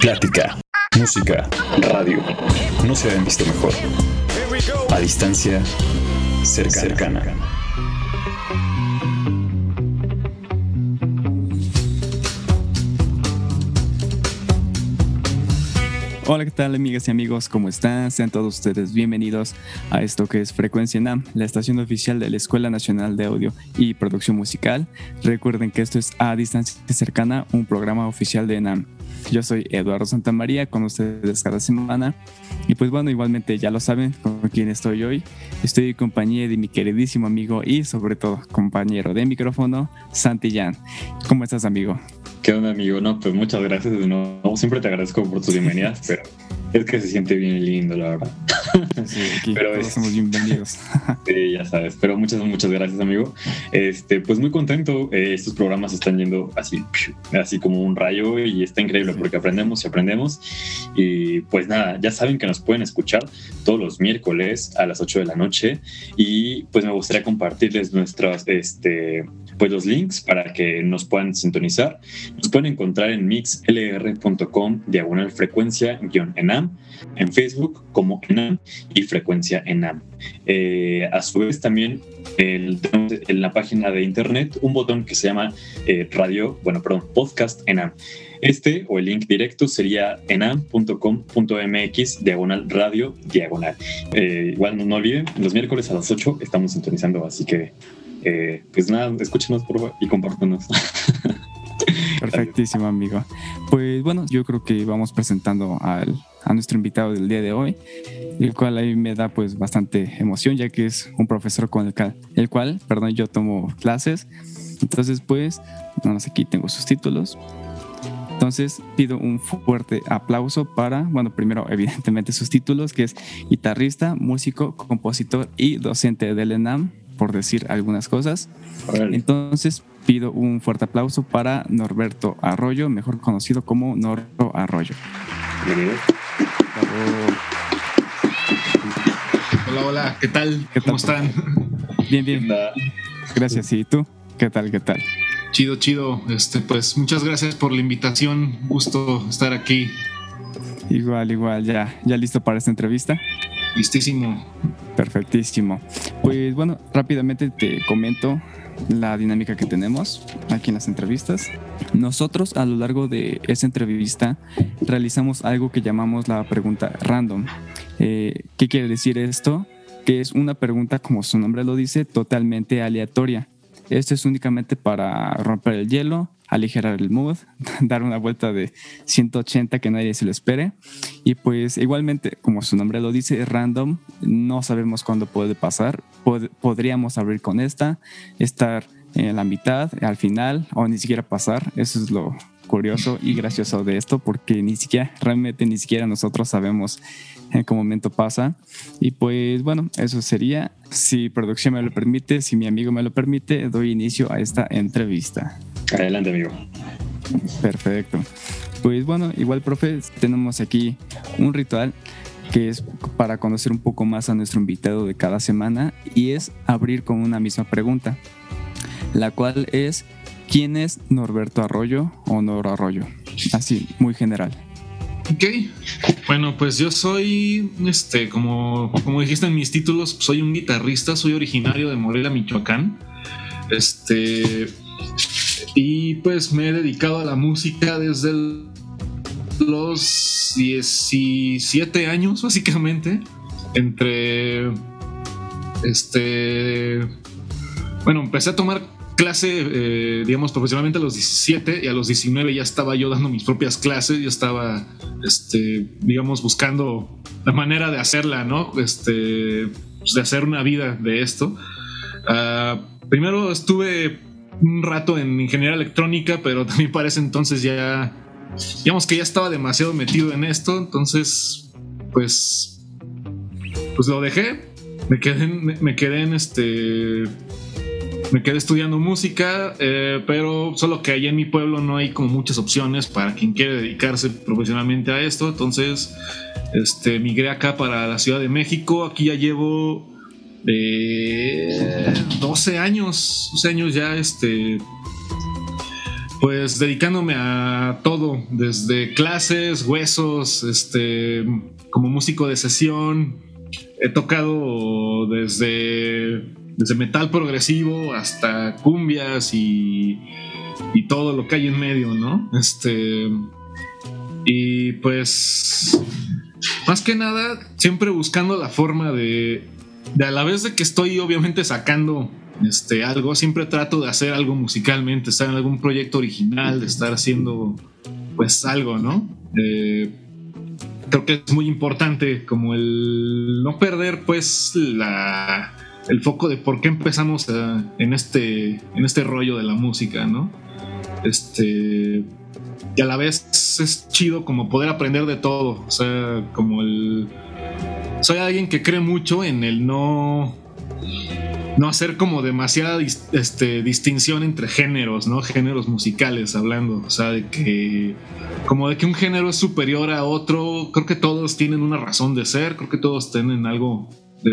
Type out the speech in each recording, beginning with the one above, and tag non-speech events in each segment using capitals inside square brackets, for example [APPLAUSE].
Plática, música, radio. No se habían visto mejor. A distancia, cercana. Hola, ¿qué tal amigas y amigos? ¿Cómo están? Sean todos ustedes bienvenidos a esto que es Frecuencia NAM, la estación oficial de la Escuela Nacional de Audio y Producción Musical. Recuerden que esto es A Distancia Cercana, un programa oficial de NAM. Yo soy Eduardo Santamaría, con ustedes cada semana. Y pues bueno, igualmente ya lo saben con quién estoy hoy. Estoy en compañía de mi queridísimo amigo y sobre todo compañero de micrófono, Santillán. ¿Cómo estás, amigo? ¿Qué onda, amigo? No, pues muchas gracias de nuevo. Siempre te agradezco por tus bienvenidas, pero es que se siente bien lindo, la verdad. [LAUGHS] Sí, aquí pero todos somos bienvenidos. [LAUGHS] Sí, ya sabes. Pero muchas, muchas gracias, amigo. Este, pues muy contento. Eh, estos programas están yendo así, así como un rayo y está increíble porque aprendemos y aprendemos. Y pues nada, ya saben que nos pueden escuchar todos los miércoles a las 8 de la noche. Y pues me gustaría compartirles nuestros, este, pues los links para que nos puedan sintonizar. Nos pueden encontrar en mixlr.com diagonal frecuencia guion enam, en Facebook como enam y frecuencia enam. Eh, a su vez también el, en la página de internet un botón que se llama eh, radio, bueno, perdón, podcast enam. Este o el link directo sería enam.com.mx diagonal radio diagonal. Eh, igual no, no, olviden, los miércoles a las 8 estamos sintonizando, así que eh, pues nada, escúchenos por favor y compártanos. [LAUGHS] Perfectísimo, amigo. Pues bueno, yo creo que vamos presentando al, a nuestro invitado del día de hoy, el cual a mí me da pues bastante emoción, ya que es un profesor con el cual, el cual perdón, yo tomo clases. Entonces, pues, no sé, aquí tengo sus títulos. Entonces pido un fuerte aplauso para, bueno, primero evidentemente sus títulos, que es guitarrista, músico, compositor y docente del ENAM, por decir algunas cosas. Entonces pido un fuerte aplauso para Norberto Arroyo, mejor conocido como Norro Arroyo. Hola, hola, ¿qué tal? ¿Cómo están? Bien, bien. Gracias. ¿Y tú? ¿Qué tal? ¿Qué tal? Chido, chido. Este, pues muchas gracias por la invitación. Gusto estar aquí. Igual, igual, ya, ya listo para esta entrevista. Listísimo. Perfectísimo. Pues bueno, rápidamente te comento la dinámica que tenemos aquí en las entrevistas. Nosotros a lo largo de esa entrevista realizamos algo que llamamos la pregunta random. Eh, ¿Qué quiere decir esto? Que es una pregunta, como su nombre lo dice, totalmente aleatoria. Esto es únicamente para romper el hielo, aligerar el mood, [LAUGHS] dar una vuelta de 180 que nadie se lo espere. Y pues igualmente, como su nombre lo dice, es random, no sabemos cuándo puede pasar. podríamos abrir con esta, estar en la mitad, al final, o ni siquiera pasar. Eso es lo curioso y gracioso de esto, porque ni siquiera, realmente ni siquiera nosotros sabemos en qué momento pasa. Y pues bueno, eso sería. Si producción me lo permite, si mi amigo me lo permite, doy inicio a esta entrevista. Adelante, amigo. Perfecto. Pues bueno, igual, profe, tenemos aquí un ritual que es para conocer un poco más a nuestro invitado de cada semana y es abrir con una misma pregunta, la cual es ¿quién es Norberto Arroyo o Noro Arroyo? Así, muy general. Ok, bueno, pues yo soy, este, como, como dijiste en mis títulos, soy un guitarrista, soy originario de Morelia, Michoacán. Este, y pues me he dedicado a la música desde los 17 años, básicamente. Entre. Este. Bueno, empecé a tomar clase, eh, digamos, profesionalmente a los 17 y a los 19 ya estaba yo dando mis propias clases, ya estaba, este, digamos, buscando la manera de hacerla, ¿no? Este, pues, de hacer una vida de esto. Uh, primero estuve un rato en ingeniería electrónica, pero también para ese entonces ya, digamos que ya estaba demasiado metido en esto, entonces, pues, pues lo dejé, me quedé, me, quedé en este, me quedé estudiando música, eh, pero solo que allá en mi pueblo no hay como muchas opciones para quien quiere dedicarse profesionalmente a esto, entonces, este, migré acá para la Ciudad de México, aquí ya llevo de 12 años, 12 años ya este pues dedicándome a todo, desde clases, huesos, este, como músico de sesión. He tocado desde, desde metal progresivo hasta cumbias y, y todo lo que hay en medio, ¿no? Este, y pues, más que nada, siempre buscando la forma de, de a la vez de que estoy obviamente sacando este, algo, siempre trato de hacer algo musicalmente, estar en algún proyecto original, de estar haciendo pues algo, ¿no? Eh, creo que es muy importante como el no perder pues la, el foco de por qué empezamos en, este, en este rollo de la música, ¿no? Este, y a la vez es chido como poder aprender de todo, o sea, como el... Soy alguien que cree mucho en el no no hacer como demasiada este, distinción entre géneros, ¿no? Géneros musicales hablando, o sea, de que como de que un género es superior a otro, creo que todos tienen una razón de ser, creo que todos tienen algo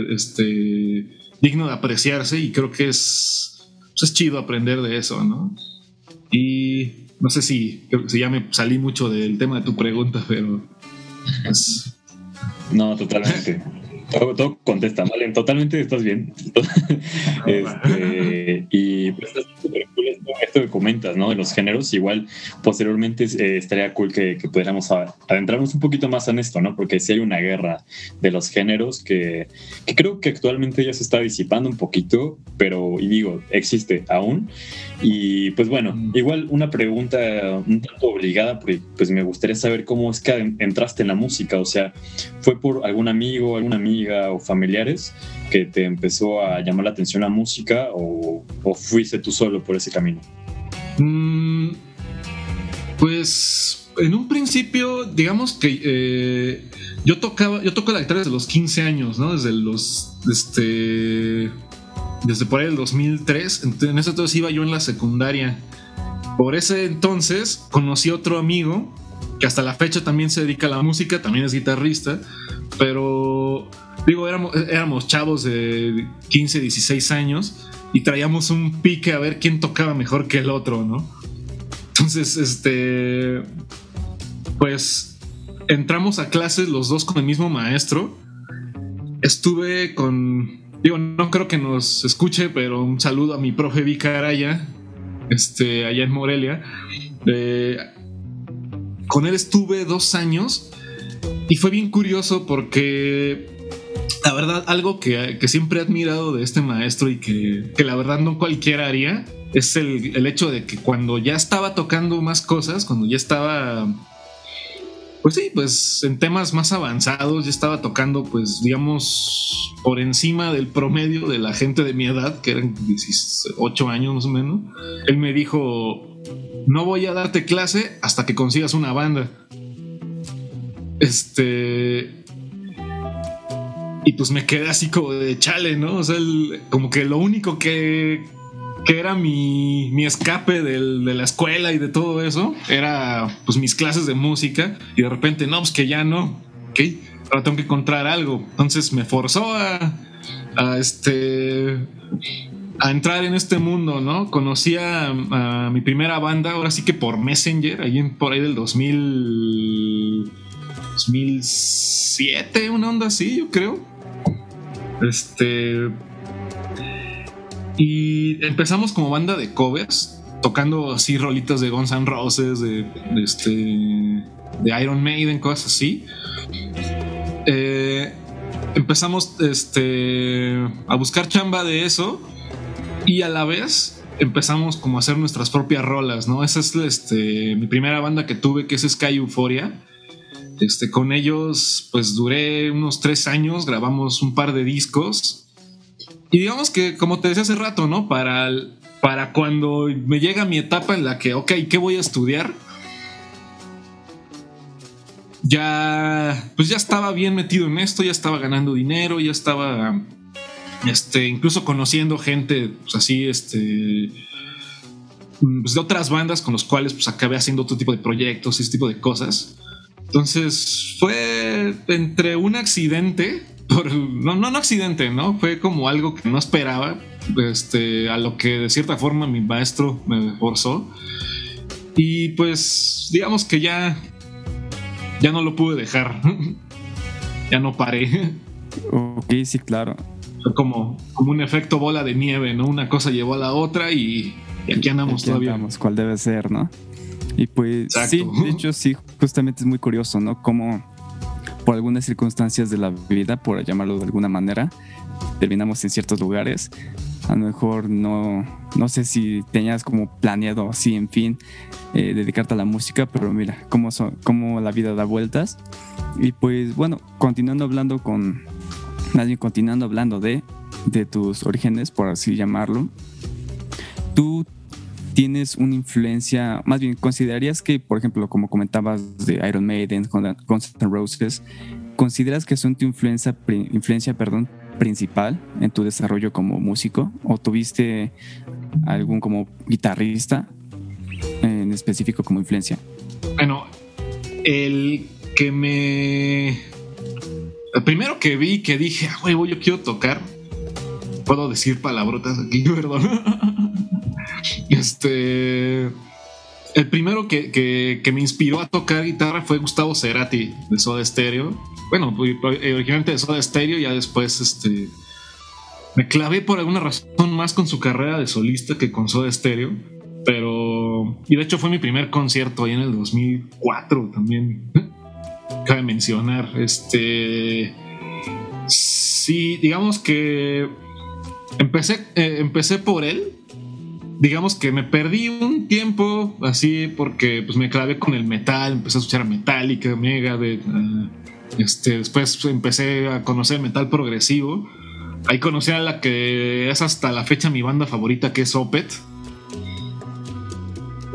este, digno de apreciarse y creo que es, pues, es chido aprender de eso, ¿no? Y no sé si, si ya me salí mucho del tema de tu pregunta, pero... Pues, no, totalmente. Todo, contesta, vale, totalmente estás bien. [LAUGHS] este, y pues esto que comentas, ¿no? De los géneros, igual posteriormente eh, estaría cool que, que pudiéramos adentrarnos un poquito más en esto, ¿no? Porque si hay una guerra de los géneros que, que, creo que actualmente ya se está disipando un poquito, pero, y digo, existe aún. Y pues bueno, mm. igual una pregunta un tanto obligada, porque pues me gustaría saber cómo es que entraste en la música, o sea, ¿fue por algún amigo, alguna amiga o familiares que te empezó a llamar la atención la música o, fuiste tú solo por ese camino? Mm, pues en un principio, digamos que eh, yo tocaba, yo toco la guitarra desde los 15 años, ¿no? Desde los, este, desde por ahí el 2003. En ese entonces iba yo en la secundaria. Por ese entonces conocí otro amigo que hasta la fecha también se dedica a la música, también es guitarrista, pero digo, éramos, éramos chavos de 15, 16 años y traíamos un pique a ver quién tocaba mejor que el otro, ¿no? Entonces, este, pues entramos a clases los dos con el mismo maestro. Estuve con, digo, no creo que nos escuche, pero un saludo a mi profe Vika Araya, este, allá en Morelia. Eh, con él estuve dos años y fue bien curioso porque la verdad, algo que, siempre he admirado de este maestro y que, la verdad no cualquiera haría, es el, hecho de que cuando ya estaba tocando más cosas, cuando ya estaba, pues sí, pues en temas más avanzados, ya estaba tocando, pues digamos, por encima del promedio de la gente de mi edad, que eran 18 años más o menos, él me dijo, no voy a darte clase hasta que consigas una banda. Este, y pues me quedé así como de chale, ¿no? O sea, como que lo único que, que era mi, mi escape de la escuela y de todo eso era pues mis clases de música. Y de repente, no, pues que ya no. Ok, ahora tengo que encontrar algo. Entonces me forzó a, este a entrar en este mundo, ¿no? Conocí a, mi primera banda, ahora sí que por Messenger, ahí por ahí del 2000, 2007, una onda así, yo creo. Este. Y empezamos como banda de covers, tocando así rolitas de Guns N' Roses, de, este, de Iron Maiden, cosas así. Eh, empezamos este, a buscar chamba de eso y a la vez empezamos como a hacer nuestras propias rolas, ¿no? Esa es este, mi primera banda que tuve, que es Sky Euphoria. Este, con ellos, pues duré unos tres años, grabamos un par de discos. Y digamos que, como te decía hace rato, ¿no? Para, para cuando me llega mi etapa en la que, ok, ¿qué voy a estudiar? Ya, pues ya estaba bien metido en esto, ya estaba ganando dinero, ya estaba, este, incluso conociendo gente, pues así, este, pues de otras bandas con los cuales pues acabé haciendo otro tipo de proyectos, ese tipo de cosas. Entonces fue entre un accidente, no, no, no accidente, ¿no? Fue como algo que no esperaba, este, a lo que de cierta forma mi maestro me forzó. Y pues digamos que ya, ya no lo pude dejar. [LAUGHS] ya no paré. Ok, sí, claro. Fue como, como un efecto bola de nieve, ¿no? Una cosa llevó a la otra y, aquí andamos todavía. Andamos, cuál debe ser, ¿no? Y pues sí, de hecho sí, justamente es muy curioso, ¿no? Como por algunas circunstancias de la vida, por llamarlo de alguna manera, terminamos en ciertos lugares. A lo mejor no, no sé si tenías como planeado así, en fin, eh, dedicarte a la música, pero mira cómo, son, cómo la vida da vueltas. Y pues bueno, continuando hablando con, nadie continuando hablando de, de tus orígenes, por así llamarlo, tú tienes una influencia, más bien, ¿considerarías que, por ejemplo, como comentabas de Iron Maiden, Guns N' Roses, consideras que son tu influencia, influencia perdón, principal en tu desarrollo como músico? ¿O tuviste algún como guitarrista en específico como influencia? Bueno, el que me... El primero que vi que dije, ah, huevo, yo quiero tocar. Puedo decir palabrotas aquí, [LAUGHS] perdón. Este. El primero que, me inspiró a tocar guitarra fue Gustavo Cerati de Soda Stereo. Bueno, pues, originalmente de Soda Stereo, ya después este, me clavé por alguna razón más con su carrera de solista que con Soda Stereo. Pero. Y de hecho fue mi primer concierto ahí en el 2004 también. Cabe mencionar. Este. Sí, digamos que. Empecé, eh, empecé por él digamos que me perdí un tiempo así porque pues me clavé con el metal, empecé a escuchar Metallica, Megadeth, uh, este, después empecé a conocer metal progresivo. Ahí conocí a la que es hasta la fecha mi banda favorita que es Opet.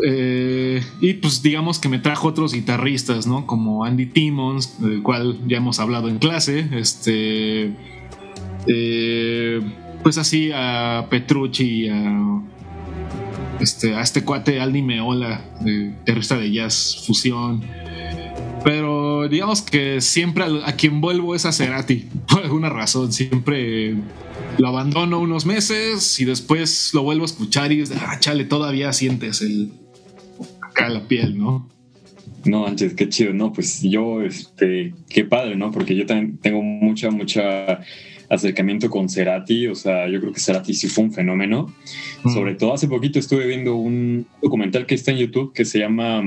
Eh, y pues digamos que me trajo otros guitarristas, ¿no? Como Andy Timmons, del cual ya hemos hablado en clase. Este. Eh, pues así a Petrucci, a este, a este cuate Aldi Meola, de guitarrista de jazz fusión. Pero digamos que siempre a, quien vuelvo es a Cerati, [LAUGHS] por alguna razón. Siempre lo abandono unos meses y después lo vuelvo a escuchar y es ah, chale, todavía sientes el acá la piel, ¿no? No, Anches, qué chido, ¿no? Pues yo, este, qué padre, ¿no? Porque yo también tengo mucha, mucha acercamiento con Cerati, o sea, yo creo que Cerati sí fue un fenómeno. Mm. Sobre todo hace poquito estuve viendo un documental que está en YouTube que se llama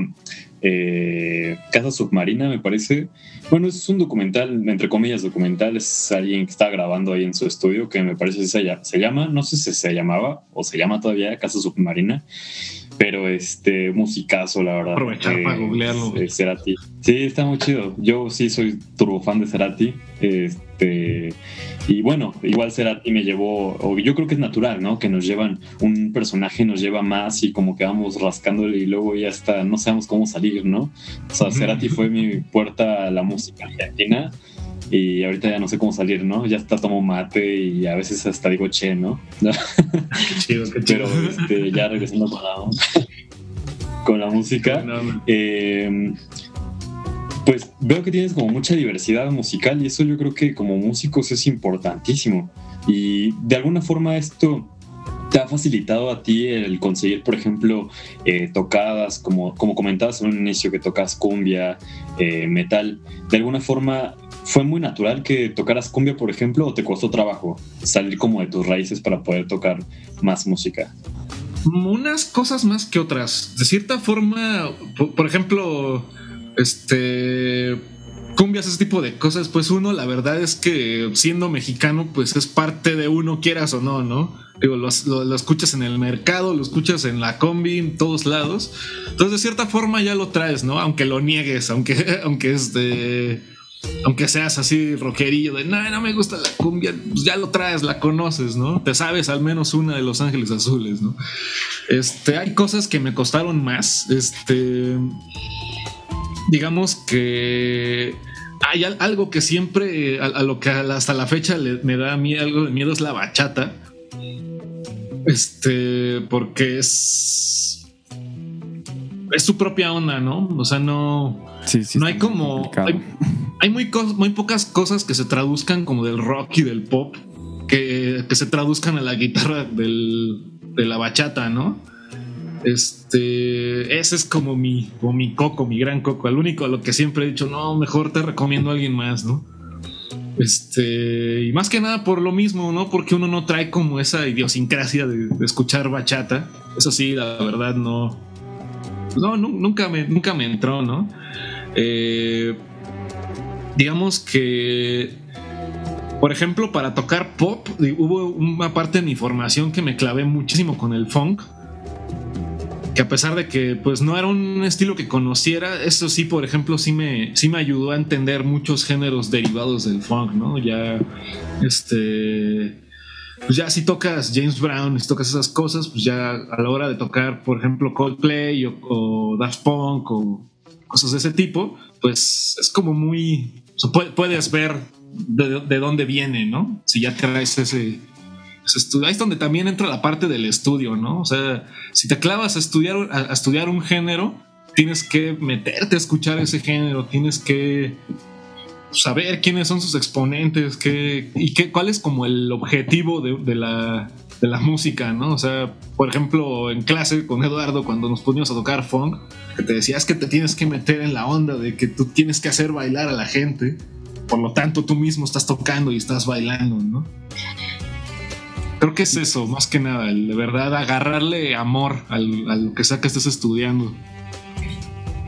eh, Casa Submarina, me parece. Bueno, es un documental, entre comillas, documental, es alguien que está grabando ahí en su estudio, que me parece que se, se llama, no sé si se llamaba o se llama todavía Casa Submarina pero este musicazo, la verdad. Aprovechar para googlearlo. Cerati. Sí, está muy chido. Yo sí soy turbo fan de Cerati. Este, y bueno, igual Cerati me llevó, o yo creo que es natural, ¿no? Que nos llevan, un personaje nos lleva más y como que vamos rascándole y luego ya está, no sabemos cómo salir, ¿no? O sea, Cerati fue mi puerta a la música argentina y ahorita ya no sé cómo salir, ¿no? Ya está tomo mate y a veces hasta digo che, ¿no? [LAUGHS] Qué chido, qué chido. Pero este, ya regresando con la música. Eh, pues veo que tienes como mucha diversidad musical y eso yo creo que como músicos es importantísimo. Y de alguna forma esto te ha facilitado a ti el conseguir, por ejemplo, eh, tocadas, como, como comentabas en un inicio que tocas cumbia, eh, metal. De alguna forma, ¿Fue muy natural que tocaras cumbia, por ejemplo, o te costó trabajo salir como de tus raíces para poder tocar más música? Unas cosas más que otras. De cierta forma, por, ejemplo, este cumbias, ese tipo de cosas, pues uno, la verdad es que siendo mexicano, pues es parte de uno, quieras o no, ¿no? Digo, lo, lo, escuchas en el mercado, lo escuchas en la combi, en todos lados. Entonces, de cierta forma ya lo traes, ¿no? Aunque lo niegues, aunque, [LAUGHS] aunque es de aunque seas así rockerillo de no, no me gusta la cumbia, pues ya lo traes, la conoces, ¿no? Te sabes al menos una de Los Ángeles Azules, ¿no? Este, hay cosas que me costaron más. Este, digamos que hay algo que siempre, a, lo que hasta la fecha me da a mí algo de miedo es la bachata. Este, porque es. Es su propia onda, ¿no? O sea, no. Sí, sí, no hay como hay muy, muy pocas cosas que se traduzcan como del rock y del pop que, se traduzcan a la guitarra de la bachata, ¿no? Este, ese es como mi, como mi coco, mi gran coco. El único a lo que siempre he dicho, no, mejor te recomiendo a alguien más, ¿no? Este, y más que nada por lo mismo, ¿no? Porque uno no trae como esa idiosincrasia de, escuchar bachata. Eso sí, la verdad no. No, nunca me, nunca me entró, ¿no? Eh, digamos que por ejemplo, para tocar pop, hubo una parte de mi formación que me clavé muchísimo con el funk. Que a pesar de que pues no era un estilo que conociera, eso sí, por ejemplo, sí me, sí me ayudó a entender muchos géneros derivados del funk, ¿no? Ya, este, pues ya si tocas James Brown, si tocas esas cosas, pues ya a la hora de tocar, por ejemplo, Coldplay o, Daft Punk o cosas de ese tipo, pues es como muy, puedes ver de, dónde viene, ¿no? Si ya traes ese, estudio. Ahí es donde también entra la parte del estudio, ¿no? O sea, si te clavas a estudiar, a, estudiar un género, tienes que meterte a escuchar ese género, tienes que saber quiénes son sus exponentes, qué, y qué, cuál es como el objetivo de, la, de la música, ¿no? O sea, por ejemplo, en clase con Eduardo, cuando nos poníamos a tocar funk, que te decías que te tienes que meter en la onda de que tú tienes que hacer bailar a la gente. Por lo tanto, tú mismo estás tocando y estás bailando, ¿no? Creo que es eso, más que nada, de verdad agarrarle amor a lo que sea que estés estudiando.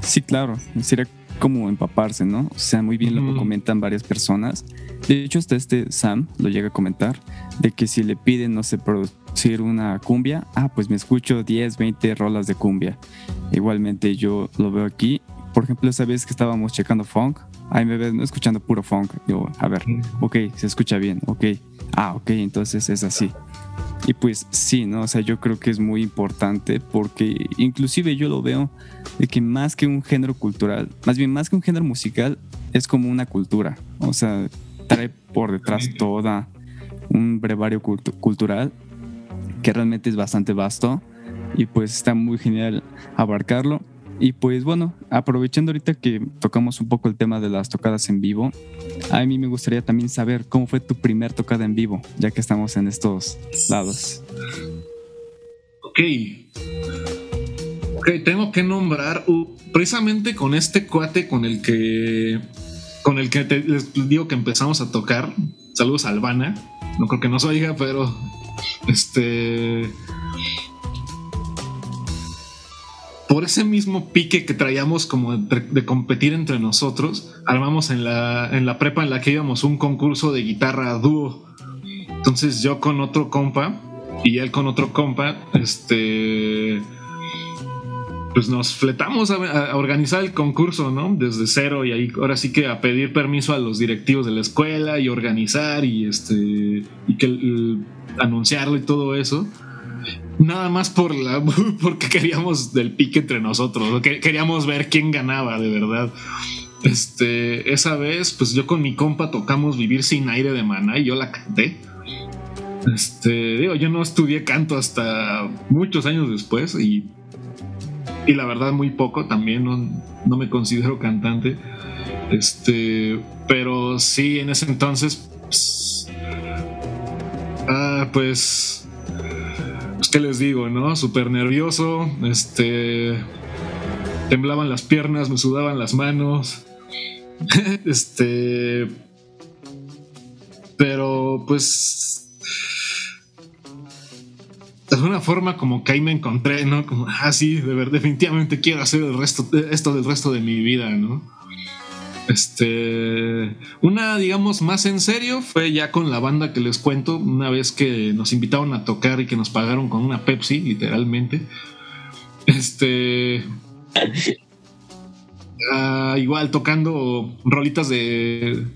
Sí, claro, sería como empaparse, ¿no? O sea, muy bien lo que comentan varias personas. De hecho, hasta este Sam lo llega a comentar, de que si le piden, no sé, producir una cumbia, ah, pues me escucho 10, 20 rolas de cumbia. Igualmente yo lo veo aquí. Por ejemplo, esa vez que estábamos checando funk, ahí me ves escuchando puro funk. Digo, a ver, ok, se escucha bien, ok. Ah, ok, entonces es así. Y pues sí, ¿no? O sea, yo creo que es muy importante porque inclusive yo lo veo de que más que un género cultural, más bien más que un género musical, es como una cultura. O sea, trae por detrás toda un brevario cultural que realmente es bastante vasto y pues está muy genial abarcarlo. Y pues bueno, aprovechando ahorita que tocamos un poco el tema de las tocadas en vivo, a mí me gustaría también saber cómo fue tu primer tocada en vivo, ya que estamos en estos lados. Ok. Ok, tengo que nombrar precisamente con este cuate con el que con el que les digo que empezamos a tocar. Saludos Albana. No creo que nos oiga, pero este por ese mismo pique que traíamos como de, competir entre nosotros, armamos en la, en la prepa en la que íbamos un concurso de guitarra dúo. Entonces yo con otro compa y él con otro compa, este, pues nos fletamos a, organizar el concurso, ¿no? Desde cero y ahí ahora sí que a pedir permiso a los directivos de la escuela y organizar y este, y que anunciarlo y todo eso nada más por la [LAUGHS] porque queríamos del pique entre nosotros, queríamos ver quién ganaba de verdad. Este, esa vez, pues yo con mi compa tocamos Vivir sin aire de Maná y yo la canté. Este, digo, yo no estudié canto hasta muchos años después y, y la verdad muy poco también, no, no me considero cantante. Este, pero sí, en ese entonces, pues, ah, pues, ¿qué les digo, no? Súper nervioso, este, temblaban las piernas, me sudaban las manos, [LAUGHS] este, pero pues de alguna forma como que ahí me encontré, ¿no? Como, ah, sí, de ver, definitivamente quiero hacer el resto, esto del resto de mi vida, ¿no? Este, una, digamos, más en serio fue ya con la banda que les cuento, una vez que nos invitaron a tocar y que nos pagaron con una Pepsi, literalmente. Este, ah, igual tocando rolitas de,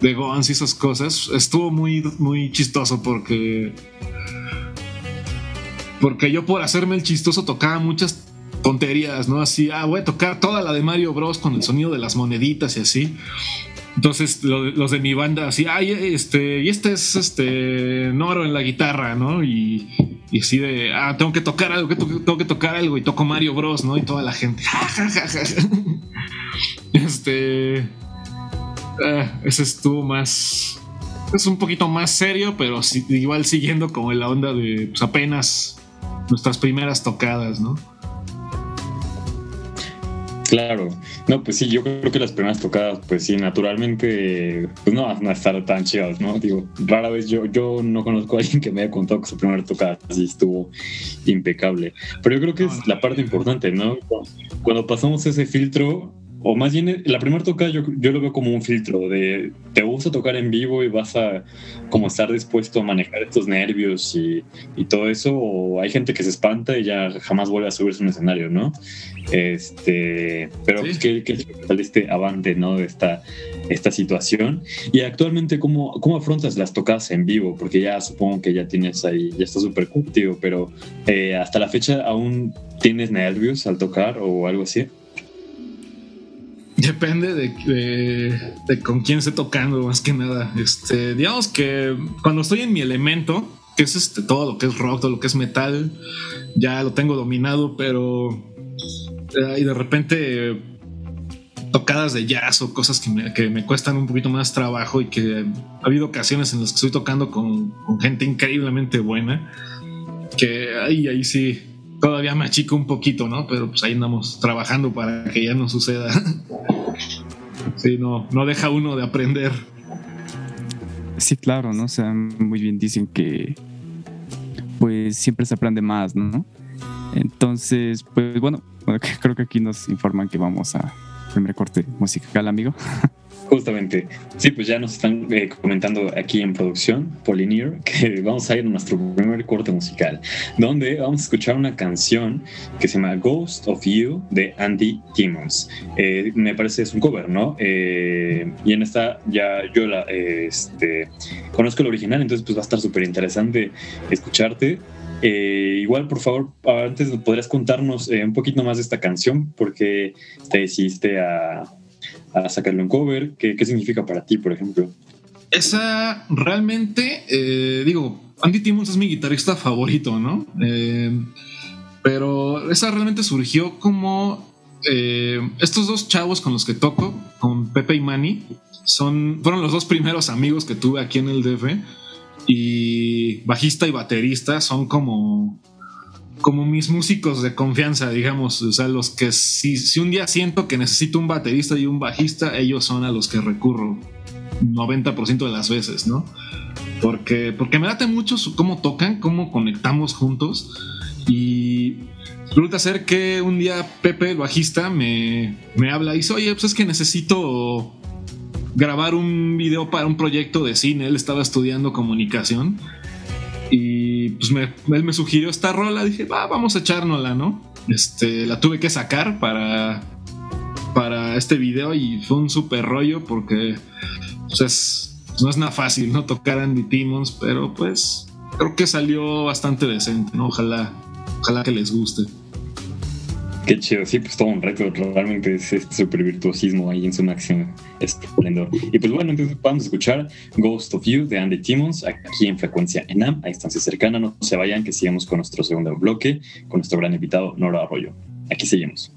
de Guns y esas cosas, estuvo muy, muy chistoso porque, porque yo por hacerme el chistoso tocaba muchas tonterías, ¿no? Así, ah, voy a tocar toda la de Mario Bros con el sonido de las moneditas y así. Entonces los de mi banda así, ay, este, y este es este Noro en la guitarra, ¿no? Y, y así de, ah, tengo que tocar algo, tengo que tocar algo y toco Mario Bros, ¿no? Y toda la gente, [LAUGHS] este, ah, ese estuvo más, es un poquito más serio, pero igual siguiendo como la onda de pues, apenas nuestras primeras tocadas, ¿no? Claro, no, pues sí, yo creo que las primeras tocadas, pues sí, naturalmente, pues no van a estar tan chidas, ¿no? Digo, rara vez yo, yo no conozco a alguien que me haya contado que su primera tocada así estuvo impecable. Pero yo creo que es la parte importante, ¿no? Cuando pasamos ese filtro, o más bien la primera toca yo, yo, lo veo como un filtro de te gusta tocar en vivo y vas a como estar dispuesto a manejar estos nervios y, y todo eso o hay gente que se espanta y ya jamás vuelve a subirse a un escenario no este pero sí. pues que, que este avante no de esta esta situación. Y actualmente cómo, cómo afrontas las tocadas en vivo porque ya supongo que ya tienes ahí ya está súper curtido pero eh, hasta la fecha aún tienes nervios al tocar o algo así Depende de, con quién esté tocando, más que nada. Este, digamos que cuando estoy en mi elemento, que es este, todo lo que es rock, todo lo que es metal, ya lo tengo dominado, pero. Eh, y de repente tocadas de jazz o cosas que me, que me, cuestan un poquito más trabajo y que ha habido ocasiones en las que estoy tocando con, con gente increíblemente buena, que ahí, ahí sí todavía me achico un poquito, ¿no? Pero pues ahí andamos trabajando para que ya no suceda. [LAUGHS] sí, no, no deja uno de aprender. Sí, claro, ¿no? O sea, muy bien dicen que pues siempre se aprende más, ¿no? Entonces, pues bueno, [LAUGHS] creo que aquí nos informan que vamos a primer corte musical, amigo. [LAUGHS] Justamente. Sí, pues ya nos están eh, comentando aquí en producción, Polinear, [LAUGHS] que vamos a ir a nuestro primer corte musical, donde vamos a escuchar una canción que se llama Ghost of You de Andy Timmons. Eh, me parece es un cover, ¿no? Eh, y en esta ya yo la este, conozco el original, entonces pues va a estar súper interesante escucharte. Igual, por favor, antes podrías contarnos un poquito más de esta canción, porque te decidiste a, a sacarlo en cover. ¿Qué, ¿Qué, significa para ti, por ejemplo? Esa realmente, eh, digo, Andy Timmons es mi guitarrista favorito, ¿no? Eh, pero esa realmente surgió como eh, estos dos chavos con los que toco, con Pepe y Manny, son, fueron los dos primeros amigos que tuve aquí en el DF. Y bajista y baterista son como como mis músicos de confianza, digamos, o sea, los que si, si, un día siento que necesito un baterista y un bajista, ellos son a los que recurro 90% de las veces, ¿no? Porque, porque me late mucho cómo tocan, cómo conectamos juntos. Y resulta ser que un día Pepe, el bajista, me, me habla y dice, oye, pues es que necesito grabar un video para un proyecto de cine, él estaba estudiando comunicación y pues me, él me sugirió esta rola, dije, va, vamos a echárnosla, ¿no? Este, la tuve que sacar para, para este video y fue un súper rollo porque pues es, no es nada fácil, ¿no? Tocar Andy Timmons, pero pues creo que salió bastante decente, ¿no? Ojalá, ojalá que les guste. Qué chido, sí, pues todo un reto, realmente es este super virtuosismo ahí en su máximo esplendor. Y pues bueno, entonces vamos a escuchar Ghost of You de Andy Timmons aquí en frecuencia ENAM, a distancia cercana. No se vayan, que sigamos con nuestro segundo bloque, con nuestro gran invitado Nora Arroyo. Aquí seguimos.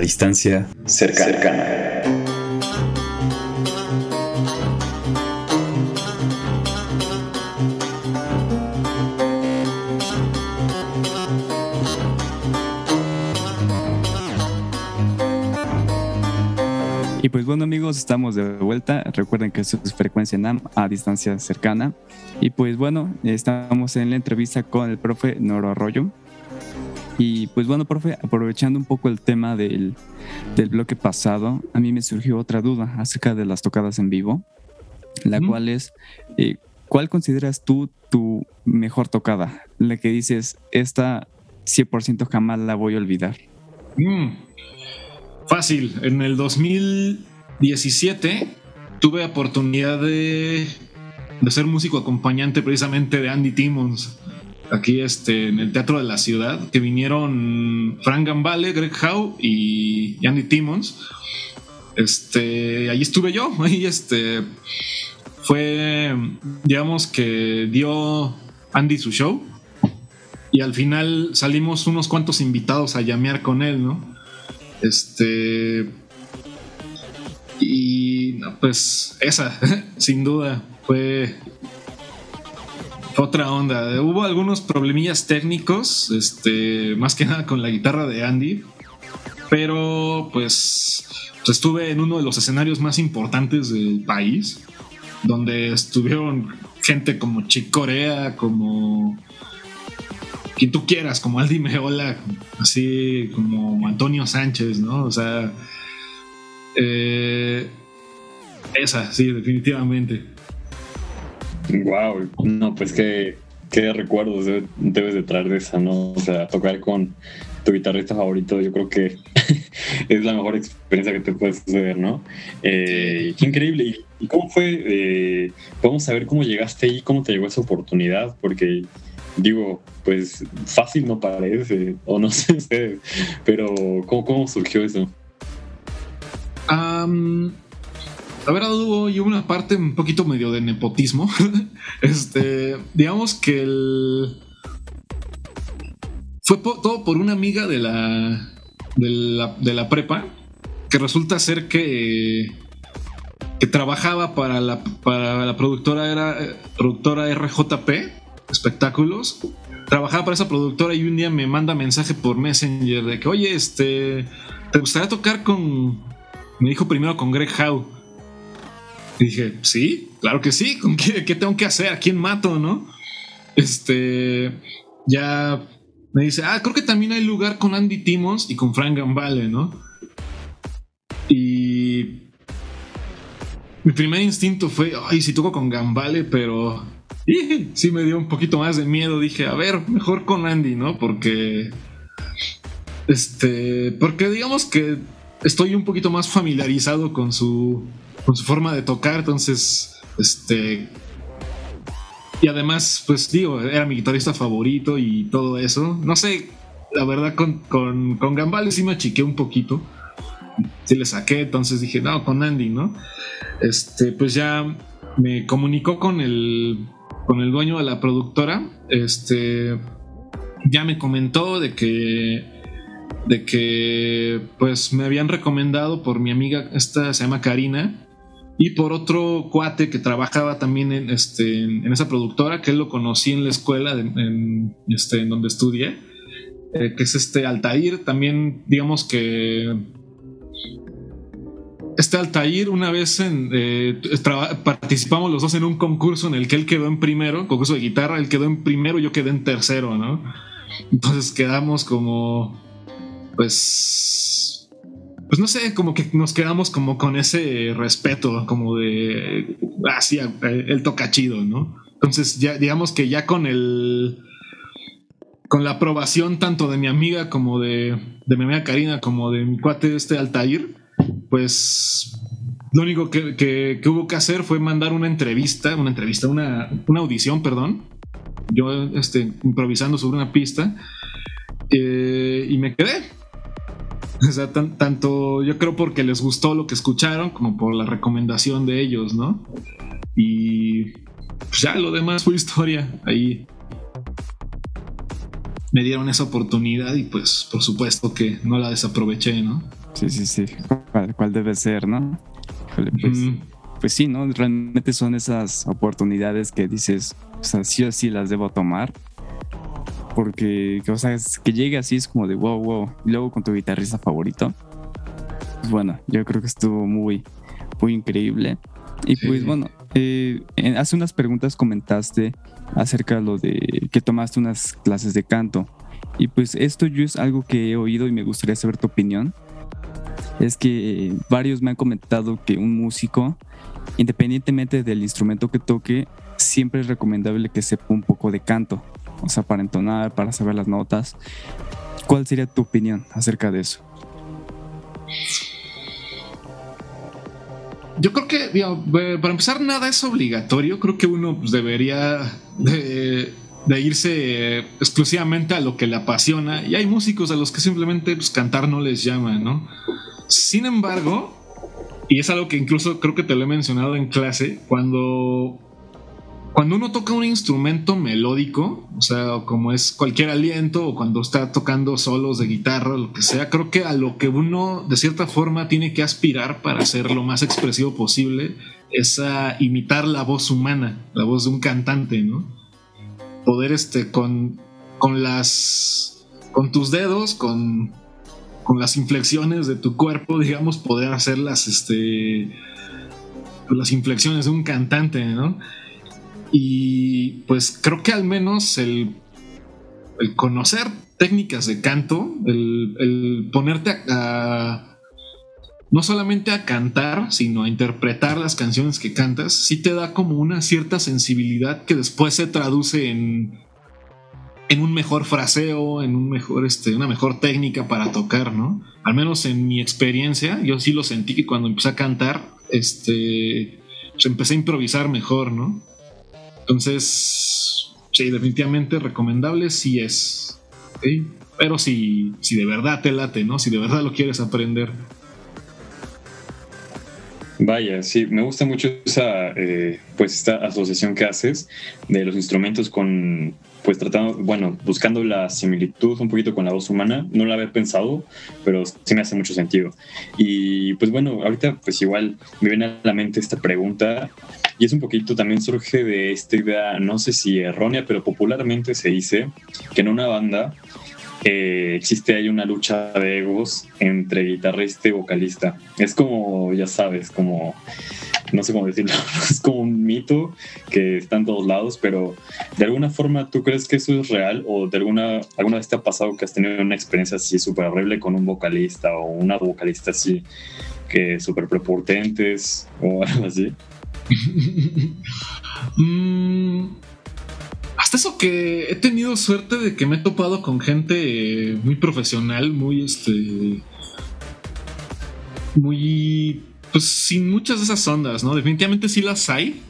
A distancia cercana. Y pues bueno amigos, estamos de vuelta. Recuerden que esto es frecuencia NAM a distancia cercana. Y pues bueno, estamos en la entrevista con el profe Noro Arroyo. Y pues bueno, profe, aprovechando un poco el tema del, del bloque pasado, a mí me surgió otra duda acerca de las tocadas en vivo, la cual es, eh, ¿cuál consideras tú tu mejor tocada? La que dices, esta 100% jamás la voy a olvidar. Mm. Fácil, en el 2017 tuve oportunidad de, de ser músico acompañante precisamente de Andy Timmons aquí este, en el Teatro de la Ciudad, que vinieron Frank Gambale, Greg Howe y Andy Timmons. Este, ahí estuve yo, [LAUGHS] ahí este, fue, digamos que dio Andy su show y al final salimos unos cuantos invitados a llamear con él, ¿no? Este. Y pues esa, [LAUGHS] sin duda, fue otra onda. Hubo algunos problemillas técnicos, este, más que nada con la guitarra de Andy, pero pues, estuve en uno de los escenarios más importantes del país, donde estuvieron gente como Chick Corea, como quien tú quieras, como Aldi Meola, así como Antonio Sánchez, ¿no? O sea, eh, esa, sí, definitivamente. Wow, no, pues qué, qué recuerdos debes de traer de esa, ¿no? O sea, tocar con tu guitarrista favorito, yo creo que [LAUGHS] es la mejor experiencia que te puede suceder, ¿no? Eh, qué increíble. ¿Y cómo fue? Eh, vamos a ver cómo llegaste ahí, cómo te llegó esa oportunidad, porque digo, pues fácil no parece, o no [LAUGHS] sé ustedes, pero ¿cómo, cómo surgió eso? Um, la verdad hubo una parte un poquito medio de nepotismo. [LAUGHS] este, digamos que el... Fue todo por una amiga de la, de la, de la prepa que resulta ser que que trabajaba para la, para la productora era productora RJP espectáculos. Trabajaba para esa productora y un día me manda mensaje por Messenger de que, oye, este, ¿te gustaría tocar con... Me dijo primero con Greg Howe. Dije, sí, claro que sí. ¿Con qué, tengo que hacer? ¿A quién mato, no? Este, ya me dice, ah, creo que también hay lugar con Andy Timmons y con Frank Gambale, ¿no? Y mi primer instinto fue, ay, si toco con Gambale, pero sí me dio un poquito más de miedo. Dije, a ver, mejor con Andy, ¿no? Porque. Este. Porque digamos que estoy un poquito más familiarizado con su. con su forma de tocar. Entonces. Este. Y además, pues digo, era mi guitarrista favorito y todo eso. No sé, la verdad, con, con, con Gambale sí me achiqué un poquito. Sí le saqué, entonces dije, no, con Andy, ¿no? Este, pues ya me comunicó con el con el dueño de la productora, este, ya me comentó de que, de que, pues me habían recomendado por mi amiga, esta se llama Karina, y por otro cuate que trabajaba también en, este, en esa productora, que él lo conocí en la escuela, en, este, en donde estudié, eh, que es este Altair, también digamos que este Altair, una vez eh, participamos los dos en un concurso en el que él quedó en primero, concurso de guitarra, él quedó en primero, yo quedé en tercero, ¿no? Entonces quedamos como, pues, pues no sé, como que nos quedamos como con ese respeto, como de, así, ah, él toca chido, ¿no? Entonces ya, digamos que ya con el, con la aprobación tanto de mi amiga como de, de mi amiga Karina, como de mi cuate este Altair, pues lo único que, hubo que hacer fue mandar una entrevista, una entrevista, una, audición, perdón. Yo este, improvisando sobre una pista eh, y me quedé. [LAUGHS] O sea, tanto yo creo porque les gustó lo que escucharon como por la recomendación de ellos, ¿no? Y pues ya lo demás fue historia. Ahí me dieron esa oportunidad y pues por supuesto que no la desaproveché, ¿no? Sí, sí, sí. ¿Cuál, debe ser, no? pues, pues sí, ¿no? Realmente son esas oportunidades que dices, o sea, sí o sí las debo tomar. Porque, o sea, que llegue así es como de wow, wow. Y luego con tu guitarrista favorito. Pues bueno, yo creo que estuvo muy, muy increíble. Y pues bueno, eh, hace unas preguntas comentaste acerca de lo de que tomaste unas clases de canto. Y pues esto yo es algo que he oído y me gustaría saber tu opinión. Es que varios me han comentado que un músico independientemente del instrumento que toque, siempre es recomendable que sepa un poco de canto, o sea, para entonar, para saber las notas. ¿Cuál sería tu opinión acerca de eso? Yo creo que, eh, para empezar, nada es obligatorio. Creo que uno pues, debería de, irse exclusivamente a lo que le apasiona. Y hay músicos a los que simplemente pues, cantar no les llama, ¿no? Sin embargo, y es algo que incluso creo que te lo he mencionado en clase, cuando, cuando uno toca un instrumento melódico, o sea, como es cualquier aliento o cuando está tocando solos de guitarra, lo que sea, creo que a lo que uno de cierta forma tiene que aspirar para ser lo más expresivo posible es a imitar la voz humana, la voz de un cantante, ¿no? Poder este con, con las con tus dedos, con con las inflexiones de tu cuerpo, digamos, poder hacer las, este, las inflexiones de un cantante, ¿no? Y pues creo que al menos el, el conocer técnicas de canto, el, ponerte a, no solamente a cantar, sino a interpretar las canciones que cantas, sí te da como una cierta sensibilidad que después se traduce en, en un mejor fraseo, en un mejor, este, una mejor técnica para tocar, ¿no? Al menos en mi experiencia, yo sí lo sentí que cuando empecé a cantar, este, pues empecé a improvisar mejor, ¿no? Entonces, sí, definitivamente recomendable sí es, Pero si, si de verdad te late, ¿no? Si de verdad lo quieres aprender. Vaya, sí, me gusta mucho esa, eh, pues esta asociación que haces de los instrumentos con pues tratando, bueno, buscando la similitud un poquito con la voz humana, no la había pensado, pero sí me hace mucho sentido. Y pues bueno, ahorita pues igual me viene a la mente esta pregunta y es un poquito también surge de esta idea, no sé si errónea, pero popularmente se dice que en una banda eh, existe ahí una lucha de egos entre guitarrista y vocalista. Es como, ya sabes, como no sé cómo decirlo, [LAUGHS] es como un mito que está en todos lados, pero de alguna forma tú crees que eso es real o de alguna, alguna vez te ha pasado que has tenido una experiencia así súper horrible con un vocalista o una vocalista así que súper prepotentes o [LAUGHS] algo así? [LAUGHS] Mm, hasta eso que he tenido suerte de que me he topado con gente muy profesional, muy este muy pues sin muchas de esas ondas, ¿no? Definitivamente sí las hay.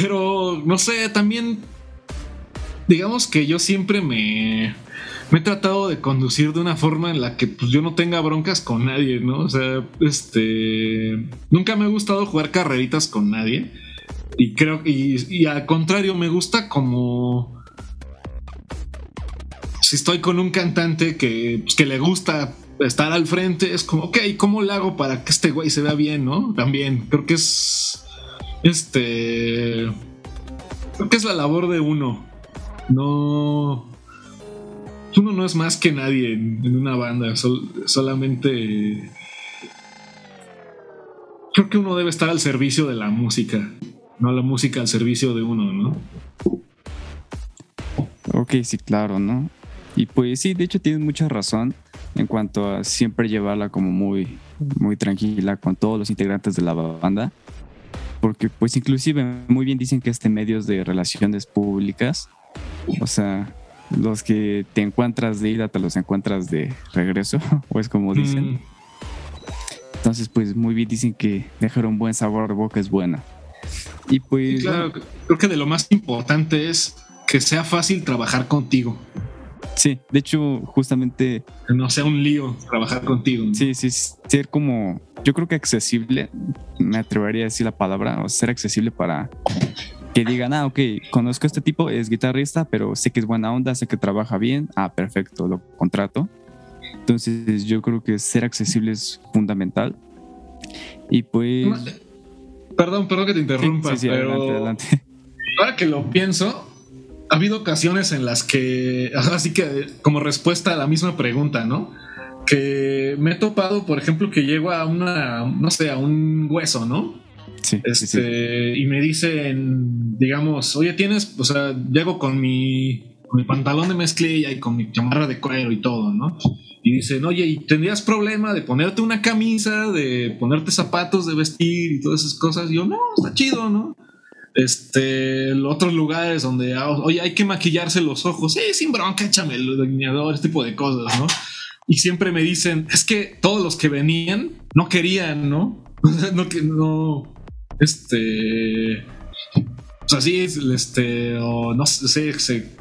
Pero, no sé, también, digamos que yo siempre me, me he tratado de conducir de una forma en la que pues, yo no tenga broncas con nadie, ¿no? O sea, este, nunca me ha gustado jugar carreritas con nadie. Y creo que, y al contrario, me gusta como si estoy con un cantante que, pues, que le gusta estar al frente es como, ok, ¿cómo le hago para que este güey se vea bien, no? También, creo que es. Este. Creo que es la labor de uno. No. Uno no es más que nadie en, una banda, solamente. Creo que uno debe estar al servicio de la música, no la música al servicio de uno, ¿no? Ok, sí, claro, ¿no? Y pues sí, de hecho tienes mucha razón en cuanto a siempre llevarla como muy, muy tranquila con todos los integrantes de la banda. Porque pues inclusive muy bien dicen que este medio es de relaciones públicas. O sea, los que te encuentras de ida te los encuentras de regreso, [LAUGHS] o es como dicen. Mm. Entonces, pues muy bien dicen que dejar un buen sabor de boca es buena. Y pues... claro, creo que de lo más importante es que sea fácil trabajar contigo. Sí, de hecho, justamente. no sea un lío trabajar contigo. Sí, sí, ser como. Yo creo que accesible, me atrevería a decir la palabra, o ser accesible para que digan, ah, ok, conozco a este tipo, es guitarrista, pero sé que es buena onda, sé que trabaja bien, ah, perfecto, lo contrato. Entonces yo creo que ser accesible es fundamental. Y pues... Perdón, perdón que te interrumpa, pero adelante, ahora que lo pienso, ha habido ocasiones en las que, así que como respuesta a la misma pregunta, ¿no? Que me he topado, por ejemplo, que llego a una, no sé, a un hueso, ¿no? Sí, este, Y me dicen, digamos, oye, tienes, o sea, llego con mi, con mi pantalón de mezclilla y con mi chamarra de cuero y todo, ¿no? y dicen, oye, ¿y tendrías problema de ponerte una camisa, de ponerte zapatos de vestir y todas esas cosas? Y yo, no, está chido, ¿no? Este, otros lugares donde, ah, oye, hay que maquillarse los ojos, sí, sin bronca, échame el delineador, este tipo de cosas, ¿no? Y siempre me dicen, es que todos los que venían no querían, ¿no? [LAUGHS] no que no, este, o sea, sí, este, o no sé, se,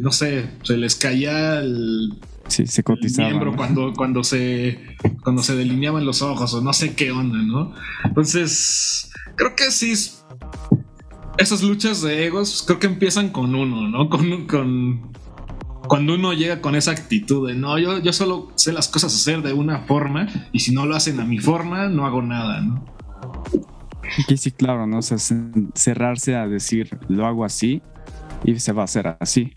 no sé, se les caía el Sí, se cotizaba. Miembro cuando, cuando, se, cuando se delineaban los ojos o no sé qué onda, ¿no? Entonces, creo que sí. Esas luchas de egos creo que empiezan con uno, ¿no? Con, con cuando uno llega con esa actitud de no, yo, yo solo sé las cosas hacer de una forma y si no lo hacen a mi forma, no hago nada, ¿no? Que sí, claro, ¿no? O sea, cerrarse a decir lo hago así y se va a hacer así.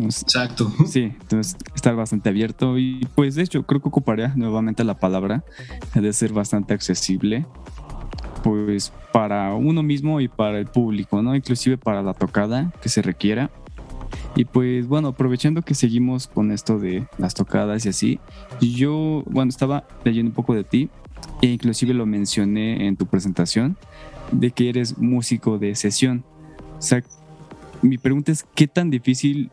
Exacto. Sí, entonces estar bastante abierto y pues de hecho creo que ocuparía nuevamente la palabra de ser bastante accesible pues para uno mismo y para el público, ¿no? Inclusive para la tocada que se requiera. Y pues bueno, aprovechando que seguimos con esto de las tocadas y así, yo, bueno, estaba leyendo un poco de ti e inclusive lo mencioné en tu presentación, de que eres músico de sesión. O sea, mi pregunta es, ¿qué tan difícil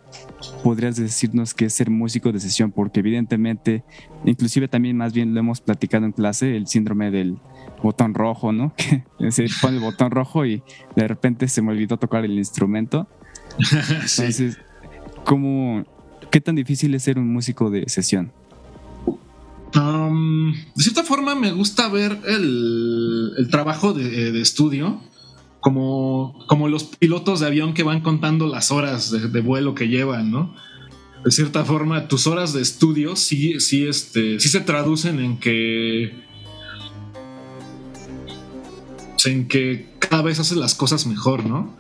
podrías decirnos que es ser músico de sesión? Porque evidentemente, inclusive también más bien lo hemos platicado en clase, el síndrome del botón rojo, ¿no? [LAUGHS] Que se pone el botón rojo y de repente se me olvidó tocar el instrumento. [LAUGHS] Entonces, ¿cómo, ¿qué tan difícil es ser un músico de sesión? Um, de cierta forma me gusta ver el, trabajo de estudio como, como los pilotos de avión que van contando las horas de, vuelo que llevan, ¿no? De cierta forma, tus horas de estudio sí, sí, este, sí se traducen en que. En que cada vez haces las cosas mejor, ¿no?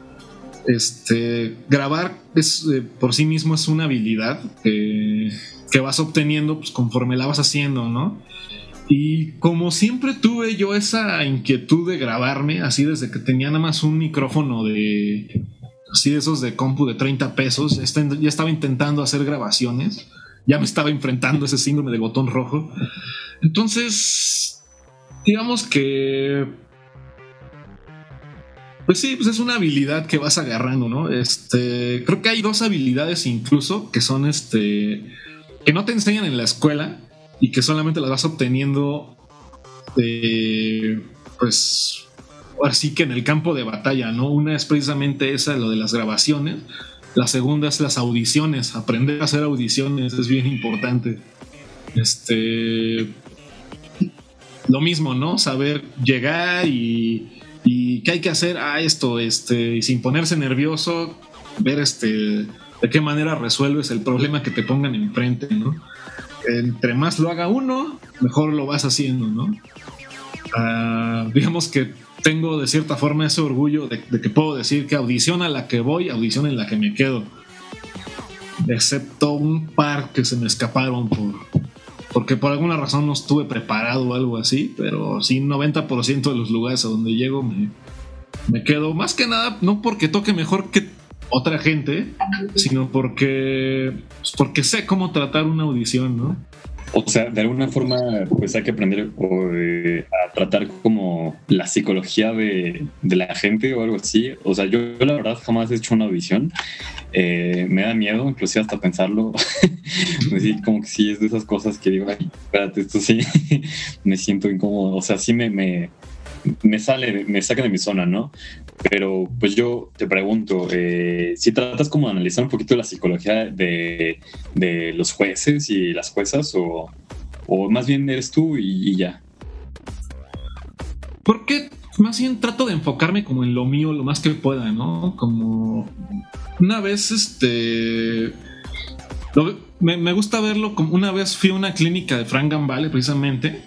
Este, grabar es, eh, por sí mismo es una habilidad que vas obteniendo pues, conforme la vas haciendo, ¿no? Y como siempre tuve yo esa inquietud de grabarme, así desde que tenía nada más un micrófono de. Así de esos de compu de 30 pesos, ya estaba intentando hacer grabaciones, ya me estaba enfrentando ese síndrome de botón rojo. Entonces, digamos que. Pues sí, pues es una habilidad que vas agarrando, ¿no? Este. Creo que hay dos habilidades incluso que son este. Que no te enseñan en la escuela y que solamente las vas obteniendo eh, pues así que en el campo de batalla, ¿no? Una es precisamente esa, lo de las grabaciones, la segunda es las audiciones, aprender a hacer audiciones es bien importante. Este lo mismo, ¿no? Saber llegar y, y qué hay que hacer a ah, esto, este, y sin ponerse nervioso, ver este de qué manera resuelves el problema que te pongan enfrente, ¿no? entre más lo haga uno, mejor lo vas haciendo, ¿no? Ah, digamos que tengo de cierta forma ese orgullo de, que puedo decir que audición a la que voy, audición en la que me quedo. Excepto un par que se me escaparon por, porque por alguna razón no estuve preparado o algo así, pero sí, 90% de los lugares a donde llego me, me quedo. Más que nada, no porque toque mejor que otra gente, sino porque, pues, porque sé cómo tratar una audición, ¿no? O sea, de alguna forma, pues hay que aprender eh, a tratar como la psicología de, la gente o algo así. O sea, yo, la verdad jamás he hecho una audición. Eh, me da miedo, inclusive hasta pensarlo. [LAUGHS] me como que sí es de esas cosas que digo, ay, espérate, esto sí, [LAUGHS] me siento incómodo. O sea, sí me, me, me sale, me saca de mi zona, ¿no? Pero pues yo te pregunto, eh, si tratas como de analizar un poquito la psicología de, los jueces y las juezas, o, más bien eres tú y, ya. Porque más bien trato de enfocarme como en lo mío lo más que pueda, ¿no? Como una vez, este... me, gusta verlo como una vez fui a una clínica de Frank Gambale precisamente,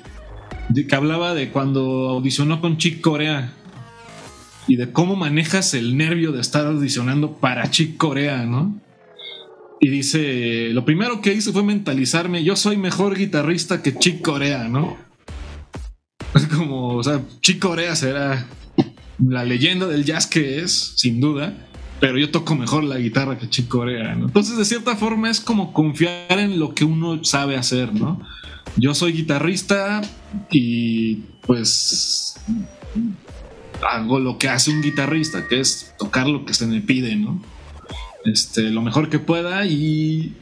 que hablaba de cuando audicionó con Chick Corea y de cómo manejas el nervio de estar audicionando para Chick Corea, ¿no? Y dice, lo primero que hice fue mentalizarme, yo soy mejor guitarrista que Chick Corea, ¿no? Es como, o sea, Chick Corea será la leyenda del jazz que es, sin duda, pero yo toco mejor la guitarra que Chick Corea, ¿no? Entonces, de cierta forma, es como confiar en lo que uno sabe hacer, ¿no? Yo soy guitarrista y pues hago lo que hace un guitarrista, que es tocar lo que se me pide, ¿no? Este, lo mejor que pueda y.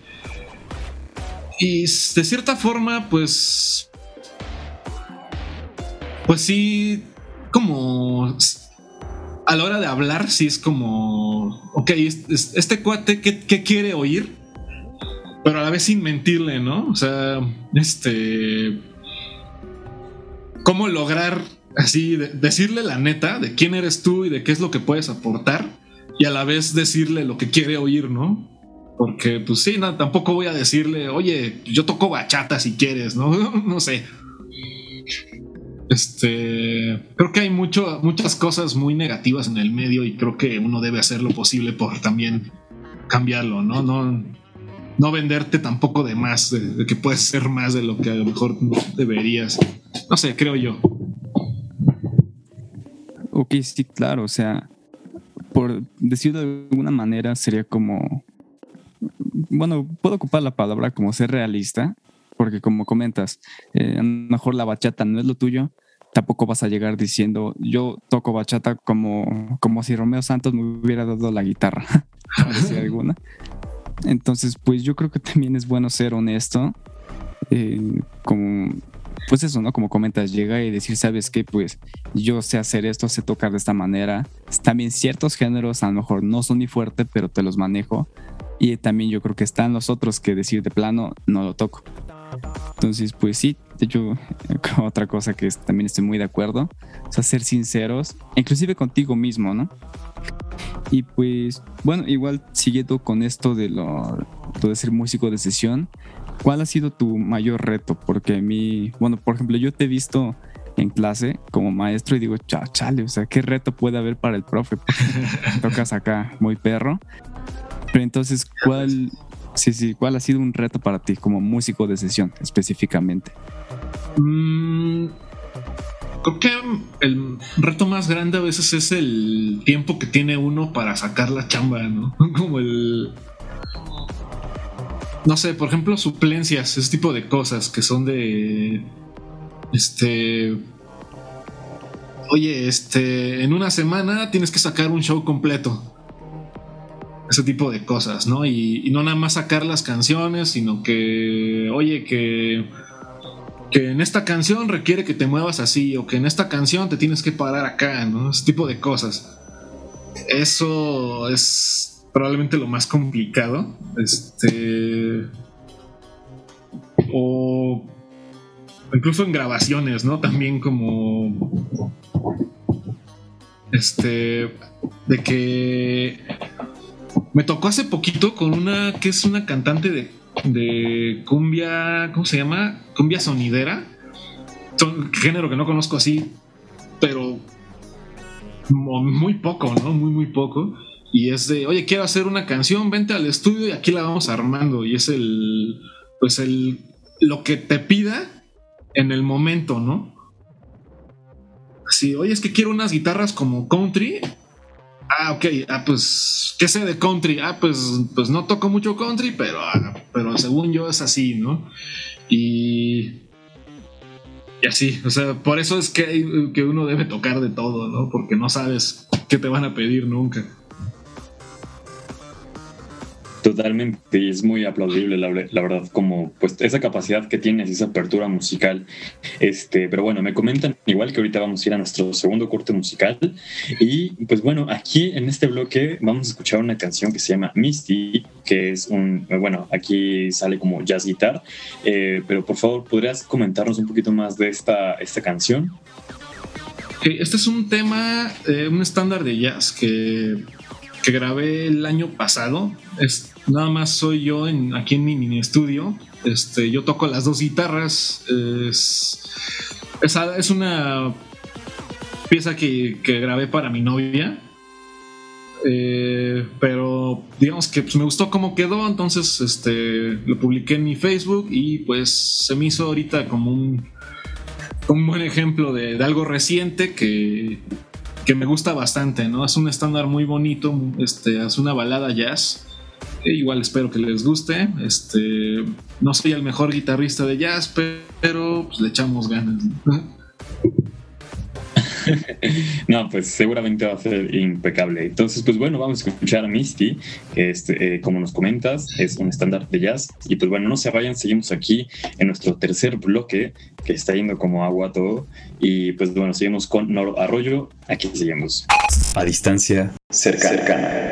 Y de cierta forma, pues. Pues sí, como. A la hora de hablar, sí es como. Ok, este cuate, ¿qué, qué quiere oír? Pero a la vez sin mentirle, ¿no? O sea, este. ¿Cómo lograr así, decirle la neta de quién eres tú y de qué es lo que puedes aportar y a la vez decirle lo que quiere oír, ¿no? Porque, pues sí, no, tampoco voy a decirle, oye, yo toco bachata si quieres, ¿no? [LAUGHS] no sé. Este, creo que hay mucho, muchas cosas muy negativas en el medio y creo que uno debe hacer lo posible por también cambiarlo, ¿no? No, no venderte tampoco de más, de que puedes ser más de lo que a lo mejor deberías. No sé, creo yo. Ok, sí, claro, o sea, por decirlo de alguna manera, sería como, bueno, puedo ocupar la palabra como ser realista, porque como comentas, eh, a lo mejor la bachata no es lo tuyo, tampoco vas a llegar diciendo, yo toco bachata como, como si Romeo Santos me hubiera dado la guitarra, [LAUGHS] alguna. Entonces, pues yo creo que también es bueno ser honesto, eh, como pues eso, ¿no? Como comentas, llega y decir, ¿sabes qué? Pues yo sé hacer esto, sé tocar de esta manera. También ciertos géneros a lo mejor no son ni fuerte, pero te los manejo. Y también yo creo que están los otros que decir de plano, no lo toco. Entonces, pues sí, de hecho, [LAUGHS] otra cosa que también estoy muy de acuerdo, o sea, ser sinceros, inclusive contigo mismo, ¿no? Y pues, bueno, igual siguiendo con esto de lo de ser músico de sesión, ¿Cuál ha sido tu mayor reto? Porque a mí, bueno, por ejemplo, yo te he visto en clase como maestro y digo, chale, o sea, ¿qué reto puede haber para el profe? tocas acá muy perro. Pero entonces, [LAUGHS] ¿cuál, sí, sí, ¿cuál ha sido un reto para ti como músico de sesión específicamente? Mm, creo que el reto más grande a veces es el tiempo que tiene uno para sacar la chamba, ¿no? [LAUGHS] Como el no sé, por ejemplo, suplencias, ese tipo de cosas que son de. Este. Oye, este. En una semana tienes que sacar un show completo. Ese tipo de cosas, ¿no? Y, no nada más sacar las canciones, sino que. Oye, que. Que en esta canción requiere que te muevas así, o que en esta canción te tienes que parar acá, ¿no? Ese tipo de cosas. Eso es probablemente lo más complicado. Este. O incluso en grabaciones, ¿no? También como. Este. De que. Me tocó hace poquito con una que es una cantante de, de cumbia. ¿Cómo se llama? Cumbia sonidera. Son género que no conozco así, pero muy poco, ¿no? Muy, muy poco. Y es de, oye, quiero hacer una canción, vente al estudio y aquí la vamos armando. Y es el, pues el, lo que te pida en el momento, ¿no? Así, oye, es que quiero unas guitarras como country. Ah, ok, ah, pues, ¿qué sé de country? Ah, pues, pues no toco mucho country, pero, ah, pero según yo es así, ¿no? Y, y así, o sea, por eso es que, que uno debe tocar de todo, ¿no? Porque no sabes qué te van a pedir nunca. Totalmente, y es muy aplaudible la, verdad, como pues esa capacidad que tienes, esa apertura musical. Este, pero bueno, me comentan igual que ahorita vamos a ir a nuestro segundo corte musical. Y pues bueno, aquí en este bloque vamos a escuchar una canción que se llama Misty, que es un, bueno, aquí sale como jazz guitar. Eh, pero por favor, ¿podrías comentarnos un poquito más de esta, esta canción? Este es un tema, eh, un estándar de jazz que, que grabé el año pasado. Es nada más soy yo aquí en mi mini estudio. Este, yo toco las dos guitarras. Es, es, una pieza que, que, grabé para mi novia. Eh, pero digamos que pues, me gustó cómo quedó, entonces este, lo publiqué en mi Facebook y pues se me hizo ahorita como un, un buen ejemplo de, de algo reciente que, que me gusta bastante, ¿no? Es un estándar muy bonito, este, es una balada jazz. E igual espero que les guste. Este, no soy el mejor guitarrista de jazz, pero pues, le echamos ganas. [LAUGHS] no, pues seguramente va a ser impecable. Entonces, pues bueno, vamos a escuchar a Misty, que este, eh, como nos comentas, es un estándar de jazz. Y pues bueno, no se vayan, seguimos aquí en nuestro tercer bloque, que está yendo como agua todo. Y pues bueno, seguimos con Noro Arroyo. Aquí seguimos. A distancia cercana.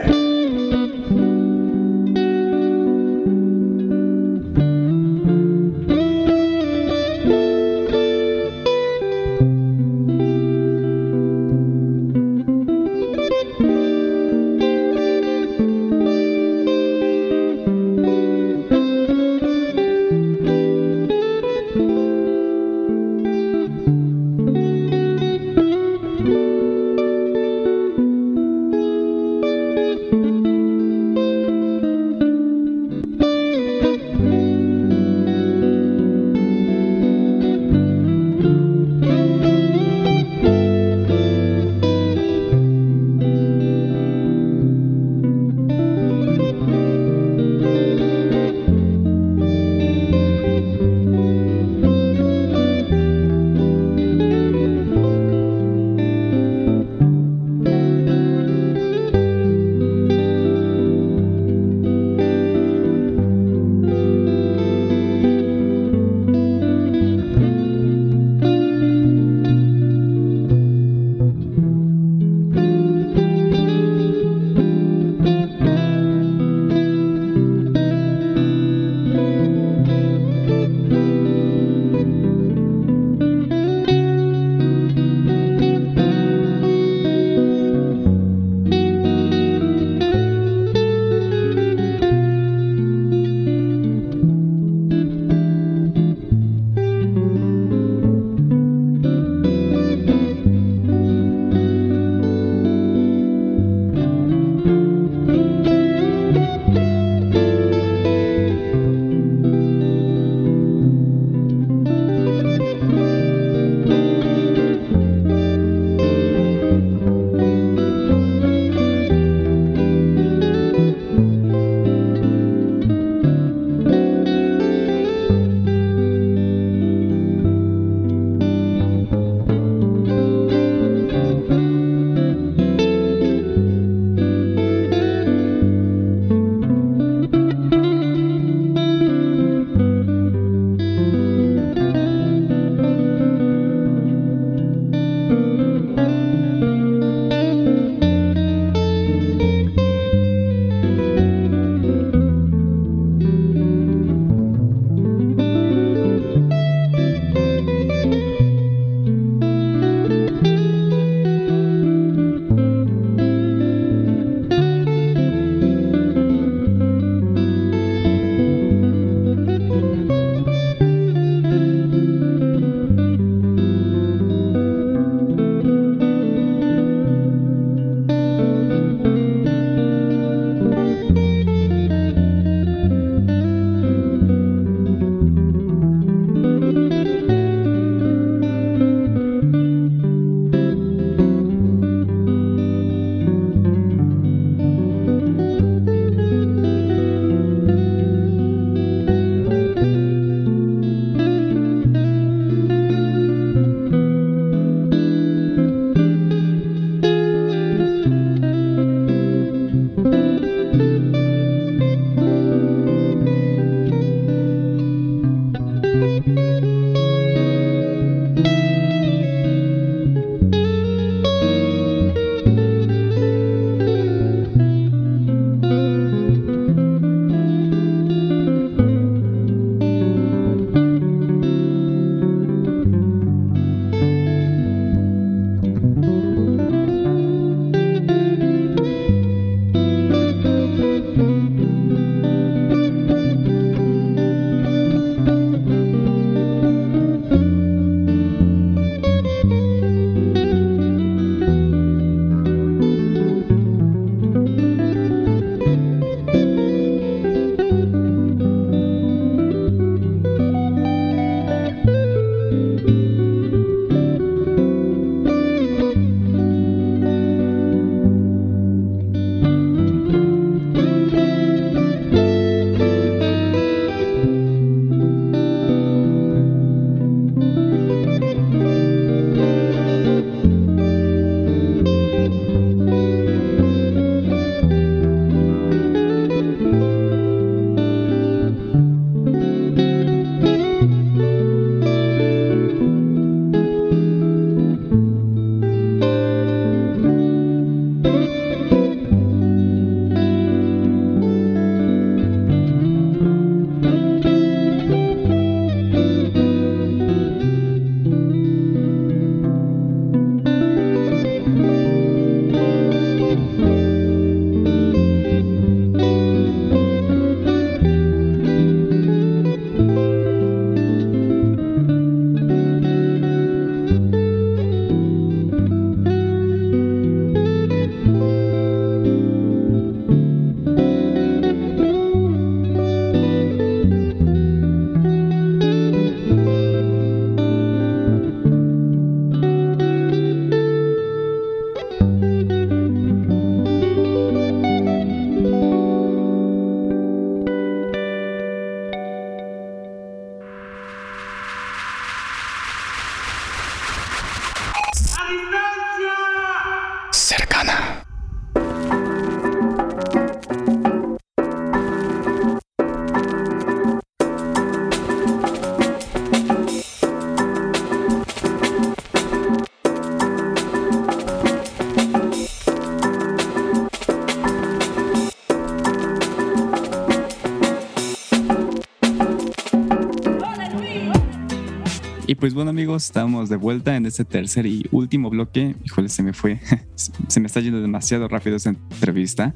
Pues bueno amigos, estamos de vuelta en este tercer y último bloque. Híjole, se me fue, [LAUGHS] se me está yendo demasiado rápido esta entrevista.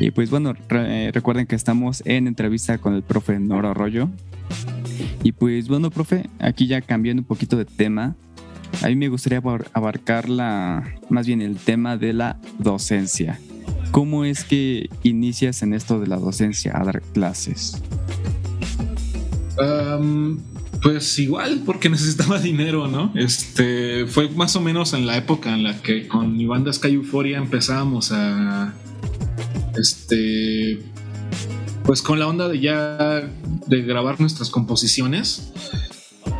Y pues bueno, recuerden que estamos en entrevista con el profe Noro Arroyo. Y pues bueno, profe, aquí ya cambiando un poquito de tema, a mí me gustaría abarcar la, más bien el tema de la docencia. ¿Cómo es que inicias en esto de la docencia a dar clases? Pues igual, porque [LAUGHS] necesitaba dinero, ¿no? Este fue más o menos en la época en la que con mi banda Sky Euphoria empezábamos a. Este. Pues con la onda de ya de grabar nuestras composiciones.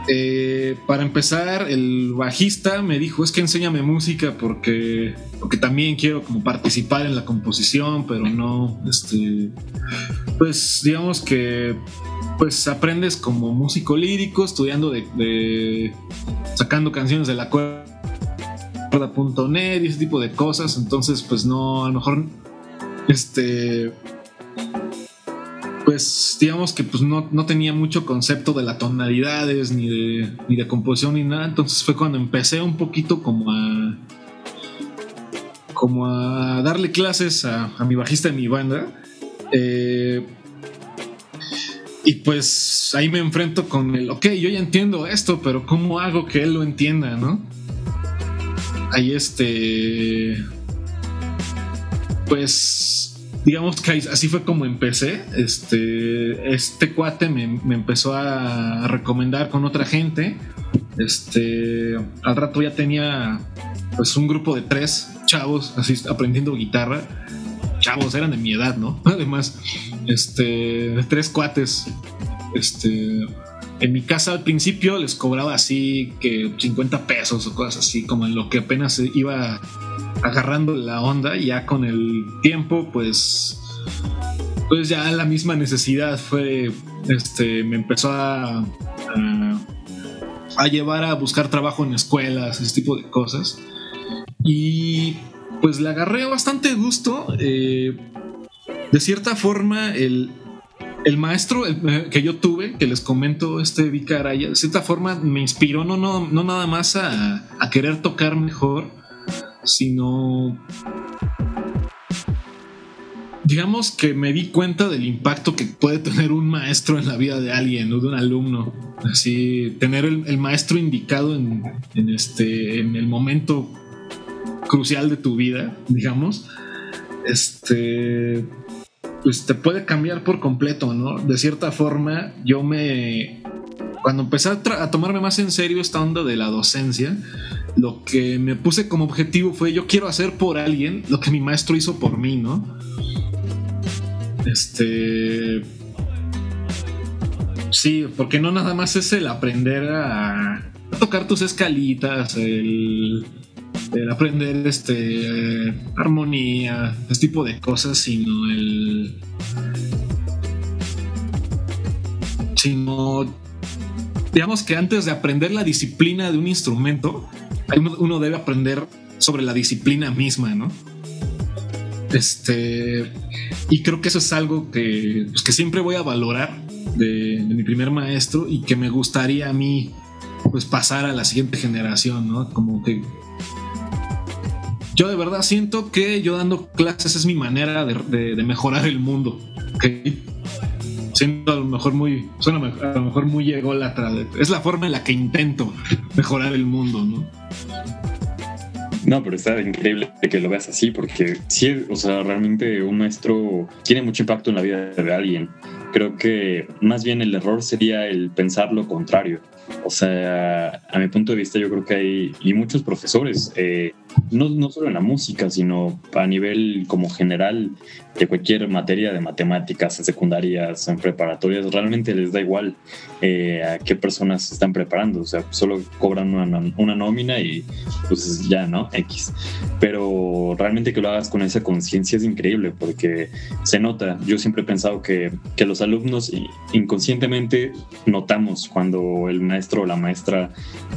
Eh, para empezar, el bajista me dijo, es que enséñame música porque, porque también quiero como participar en la composición, pero no, este, pues digamos que pues aprendes como músico lírico, estudiando de, sacando canciones de la cuerda.net y ese tipo de cosas, entonces pues no, a lo mejor, este, pues digamos que pues no, tenía mucho concepto de las tonalidades ni de, ni de composición ni nada. Entonces fue cuando empecé un poquito como a como a darle clases a, mi bajista de mi banda. Eh, y pues ahí me enfrento con el, ok, yo ya entiendo esto, pero ¿cómo hago que él lo entienda, no? Ahí este... Pues digamos que así fue como empecé. Este, este cuate me, empezó a recomendar con otra gente. Este, al rato ya tenía pues un grupo de tres chavos así aprendiendo guitarra. Chavos, eran de mi edad, ¿no? [LAUGHS] Además, este, tres cuates. Este, en mi casa al principio les cobraba así que 50 pesos o cosas así, como en lo que apenas iba agarrando la onda, ya con el tiempo, pues, pues ya la misma necesidad fue, este, me empezó a, a, llevar a buscar trabajo en escuelas, ese tipo de cosas. Y pues le agarré bastante gusto. Eh, de cierta forma, el, el maestro que yo tuve, que les comento, este Vicaraya, de cierta forma me inspiró no, no, no nada más a, querer tocar mejor, sino digamos que me di cuenta del impacto que puede tener un maestro en la vida de alguien, o de un alumno. Así, tener el, maestro indicado en, este, en el momento crucial de tu vida, digamos, este, pues te puede cambiar por completo, ¿no? De cierta forma, yo me, cuando empecé a tomarme más en serio esta onda de la docencia, lo que me puse como objetivo fue yo quiero hacer por alguien lo que mi maestro hizo por mí, ¿no? Este... Sí, porque no nada más es el aprender a, tocar tus escalitas, el, aprender este armonía, este tipo de cosas, sino el sino digamos que antes de aprender la disciplina de un instrumento, uno debe aprender sobre la disciplina misma, ¿no? Este, y creo que eso es algo que, pues, que siempre voy a valorar de, mi primer maestro y que me gustaría a mí pues pasar a la siguiente generación, ¿no? Como que yo de verdad siento que yo dando clases es mi manera de, mejorar el mundo. Siento a lo mejor muy, suena a lo mejor muy ególatra. Es la forma en la que intento mejorar el mundo, ¿no? No, pero está increíble que lo veas así, porque sí, o sea, realmente un maestro tiene mucho impacto en la vida de alguien. Creo que más bien el error sería el pensar lo contrario. O sea, a mi punto de vista, yo creo que hay y muchos profesores, eh, no, no solo en la música, sino a nivel como general de cualquier materia de matemáticas en secundarias, en preparatorias, realmente les da igual eh, a qué personas se están preparando. O sea, solo cobran una, una nómina y pues ya, ¿no? X. Pero realmente que lo hagas con esa conciencia es increíble porque se nota. Yo siempre he pensado que, que los alumnos inconscientemente notamos cuando el maestro o la maestra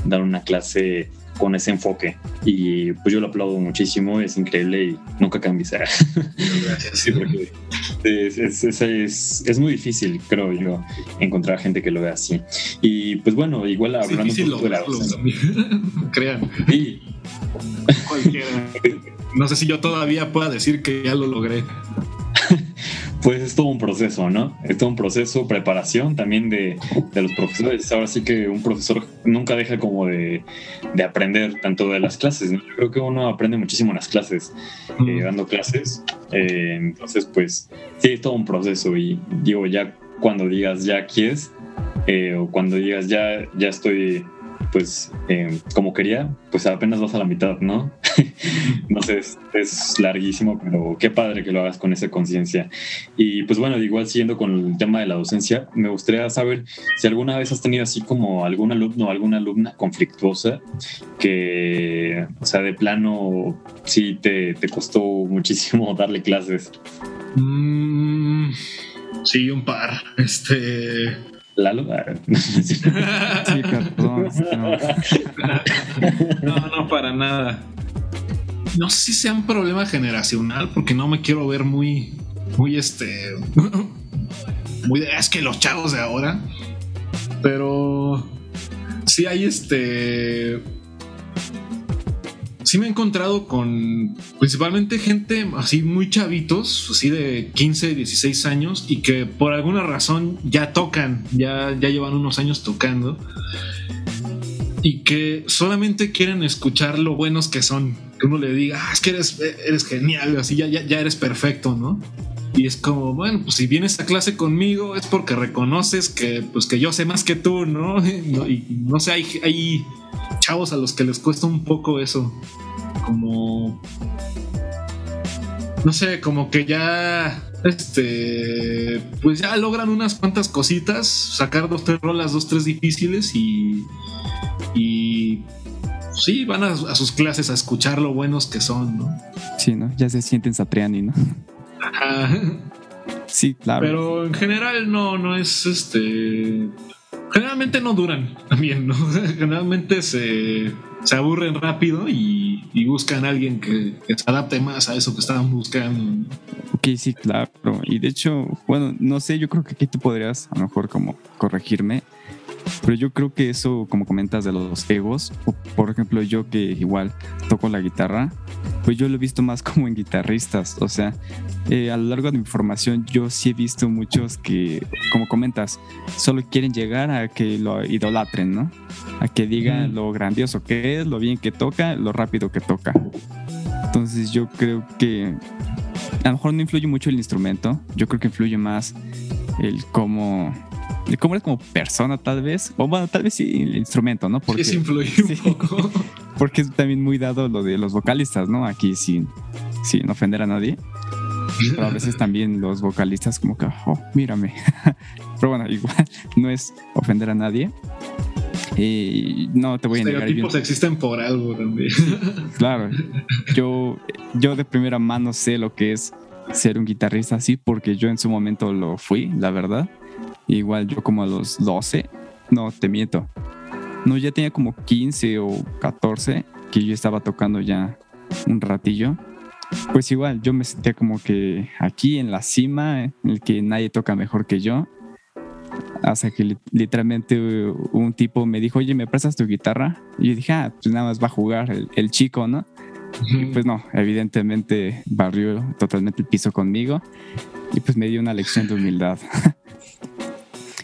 dan una clase con ese enfoque. Y pues yo lo aplaudo muchísimo, es increíble y nunca cambies. Gracias. [LAUGHS] es, es, muy difícil, creo yo, encontrar gente que lo vea así. Y pues bueno, igual hablando un poco de la [LAUGHS] Crean. No sé si yo todavía pueda decir que ya lo logré [LAUGHS] pues es todo un proceso, ¿no? Es todo un proceso, preparación también de, los profesores. Ahora sí que un profesor nunca deja como de, aprender tanto de las clases, ¿no? Yo creo que uno aprende muchísimo en las clases, eh, dando clases. Eh, entonces, pues sí, es todo un proceso y digo, ya cuando digas ya quieres, eh, o cuando digas ya, ya estoy pues eh, como quería, pues apenas vas a la mitad, ¿no? [LAUGHS] no sé, es, larguísimo, pero qué padre que lo hagas con esa conciencia. Y pues bueno, igual siguiendo con el tema de la docencia, me gustaría saber si alguna vez has tenido así como algún alumno o alguna alumna conflictuosa que, o sea, de plano sí te, costó muchísimo [LAUGHS] darle clases. Mm, sí, un par. Este Lalo. [LAUGHS] sí, perdón. [LAUGHS] No. no, para nada. No sé si sea un problema generacional, porque no me quiero ver muy, muy este, [LAUGHS] muy es que los chavos de ahora, pero sí hay este sí me he encontrado con principalmente gente así muy chavitos, así de 15, 16 años y que por alguna razón ya tocan, ya, ya llevan unos años tocando y que solamente quieren escuchar lo buenos que son. Que uno le diga, ah, es que eres, eres genial, así ya, ya, eres perfecto, ¿no? Y es como, bueno, pues si vienes a clase conmigo es porque reconoces que, pues, que yo sé más que tú, ¿no? [LAUGHS] Y no sé, hay, hay chavos a los que les cuesta un poco eso como no sé, como que ya este pues ya logran unas cuantas cositas, sacar dos tres rolas, dos tres difíciles y y sí, van a, sus clases a escuchar lo buenos que son, ¿no? Sí, ¿no? Ya se sienten Satriani, ¿no? Ajá. Sí, claro. Pero en general no, no es este. Generalmente no duran [LAUGHS] también, ¿no? Generalmente se se aburren rápido y, buscan a alguien que, se adapte más a eso que estaban buscando. Ok, sí, claro. Y de hecho, bueno, no sé, yo creo que aquí tú podrías a lo mejor como corregirme. Pero yo creo que eso, como comentas, de los egos, por ejemplo, yo que igual toco la guitarra, pues yo lo he visto más [LAUGHS] como en guitarristas. O sea, eh, a lo largo de mi formación, yo sí he visto muchos que, como comentas, solo quieren llegar a que lo idolatren, ¿no? A que digan lo grandioso que es, lo bien que toca, lo rápido que toca. Entonces, yo creo que a lo mejor no influye mucho el instrumento, yo creo que influye más el cómo de cómo eres como persona, tal vez. O bueno, tal vez sí el instrumento, ¿no? Porque sí, influye un poco. [LAUGHS] Porque es también muy dado lo de los vocalistas, ¿no? Aquí sin, sin ofender a nadie. Pero a veces también los vocalistas como que, oh, mírame. [LAUGHS] Pero bueno, igual [LAUGHS] no es ofender a nadie. Y no te voy a negar. Los existen por algo también. Claro. Yo, yo de primera mano sé lo que es ser un guitarrista así porque yo en su momento lo fui, la verdad. Igual yo como a los 12, no, te miento. No, ya tenía como 15 o 14 que yo estaba tocando ya un ratillo. Pues igual, yo me sentía como que aquí en la cima, en el que nadie toca mejor que yo. Hasta que literalmente un tipo me dijo, oye, ¿me prestas tu guitarra? Y yo dije, ah, pues nada más va a jugar el, el chico, ¿no? Y pues no, evidentemente barrió totalmente el piso conmigo y pues me dio una lección de humildad. [LAUGHS]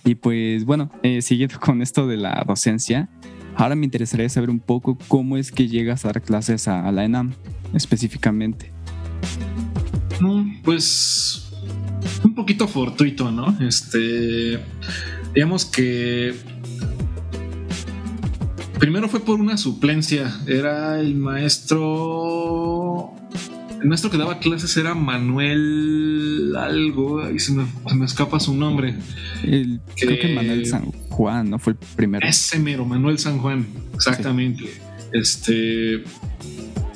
Y pues bueno, eh, siguiendo con esto de la docencia, ahora me interesaría saber un poco cómo es que llegas a dar clases a, la ENAM específicamente. pues un poquito fortuito, ¿no? Este, digamos que primero fue por una suplencia, era el maestro el maestro que daba clases era Manuel algo, ahí se me, escapa su nombre. creo que Manuel San Juan, ¿no? Fue el primero. Ese mero, Manuel San Juan, exactamente. Este.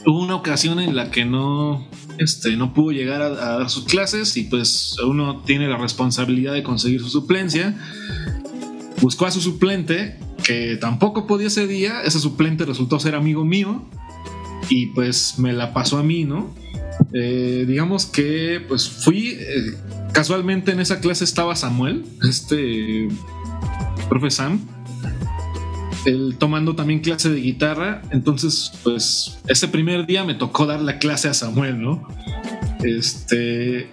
Hubo una ocasión en la que no, este, no pudo llegar a, dar sus clases y pues uno tiene la responsabilidad de conseguir su suplencia. Buscó a su suplente que tampoco podía ese día. Ese suplente resultó ser amigo mío y pues me la pasó a mí, ¿no? Eh, digamos que pues fui, eh, casualmente en esa clase estaba Samuel, este profe Sam, él tomando también clase de guitarra, entonces pues ese primer día me tocó dar la clase a Samuel, ¿no? Este...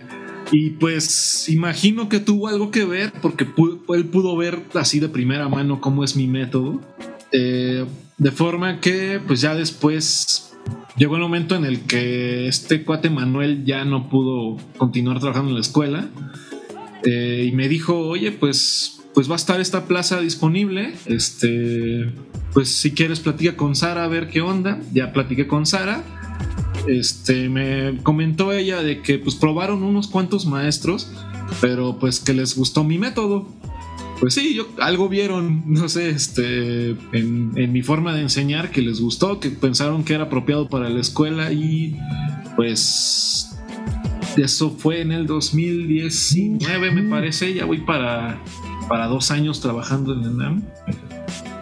Y pues imagino que tuvo algo que ver porque él pudo ver así de primera mano cómo es mi método. Eh, de forma que pues ya después llegó el momento en el que este cuate Manuel ya no pudo continuar trabajando en la escuela eh, y me dijo, oye, pues, pues va a estar esta plaza disponible, este, pues si quieres platica con Sara a ver qué onda, ya platiqué con Sara. Este, me comentó ella de que pues probaron unos cuantos maestros, pero pues que les gustó mi método. Pues sí, yo, algo vieron, [LAUGHS] no sé, este, en, mi forma de enseñar que les gustó, que pensaron que era apropiado para la escuela y pues eso fue en el 2019 me parece, ya voy para, para dos años trabajando en el NAM.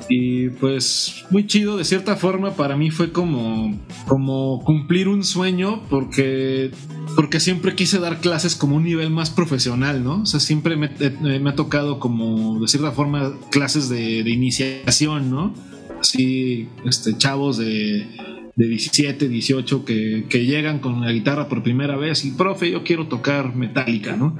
Y pues muy chido, de cierta forma para mí fue como, como cumplir un sueño porque porque siempre quise dar clases como un nivel más profesional, ¿no? O sea, siempre me, eh, ha tocado como, de cierta forma, clases de, iniciación, ¿no? Así, este, chavos de, de 17, 18 que, que, llegan con la guitarra por primera vez y, profe, yo quiero tocar metálica, ¿no?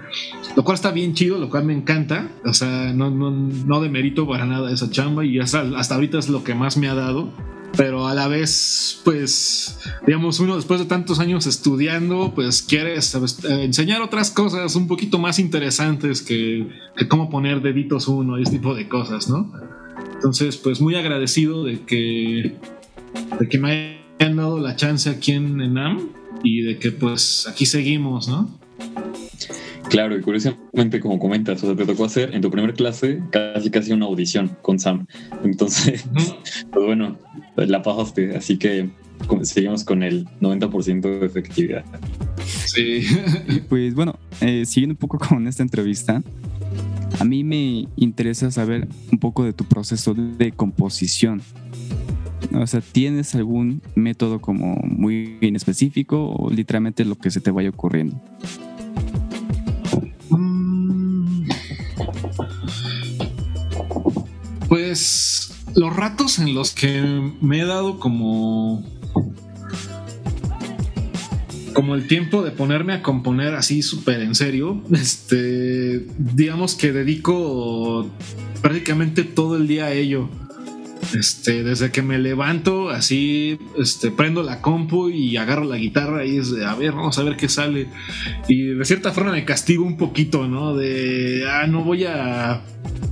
Lo cual está bien chido, lo cual me encanta, o sea, no, no, no demerito para nada esa chamba y hasta, hasta ahorita es lo que más me ha dado pero a la vez, pues, digamos, uno después de tantos años estudiando, pues quiere eh, enseñar otras cosas un poquito más interesantes que, cómo poner deditos uno y este tipo de cosas, ¿no? Entonces, pues muy agradecido de que, de que me hayan dado la chance aquí en ENAM y de que pues aquí seguimos, ¿no? Claro, y curiosamente, como comentas, o sea, te tocó hacer en tu primera clase casi casi una audición con Sam. Entonces, [LAUGHS] pues bueno, la pasaste, así que seguimos con el 90% de efectividad. Sí. pues bueno, eh, siguiendo un poco [LAUGHS] con esta entrevista, a mí me interesa saber un poco de tu proceso de composición. O sea, ¿tienes algún método como muy bien específico o literalmente lo que se te vaya ocurriendo? Pues los ratos en los que me he dado como como el tiempo de ponerme a componer así súper en serio, este, digamos que dedico prácticamente todo el día a ello. Este, desde que me levanto, así, este, prendo la compu y agarro la guitarra y es de, a ver, vamos a ver qué sale. Y de cierta forma me castigo un poquito, ¿no? De, ah, no voy a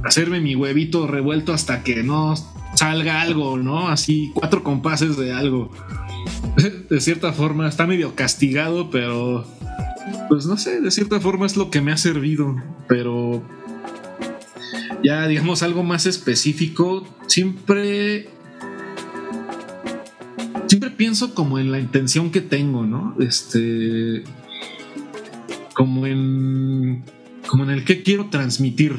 hacerme mi huevito revuelto hasta que no salga algo, ¿no? Así, cuatro compases de algo. [LAUGHS] De cierta forma, está medio castigado, pero, pues no sé, de cierta forma es lo que me ha servido, pero ya digamos algo más específico, siempre siempre pienso como en la intención que tengo, ¿no? Este como en como en el que quiero transmitir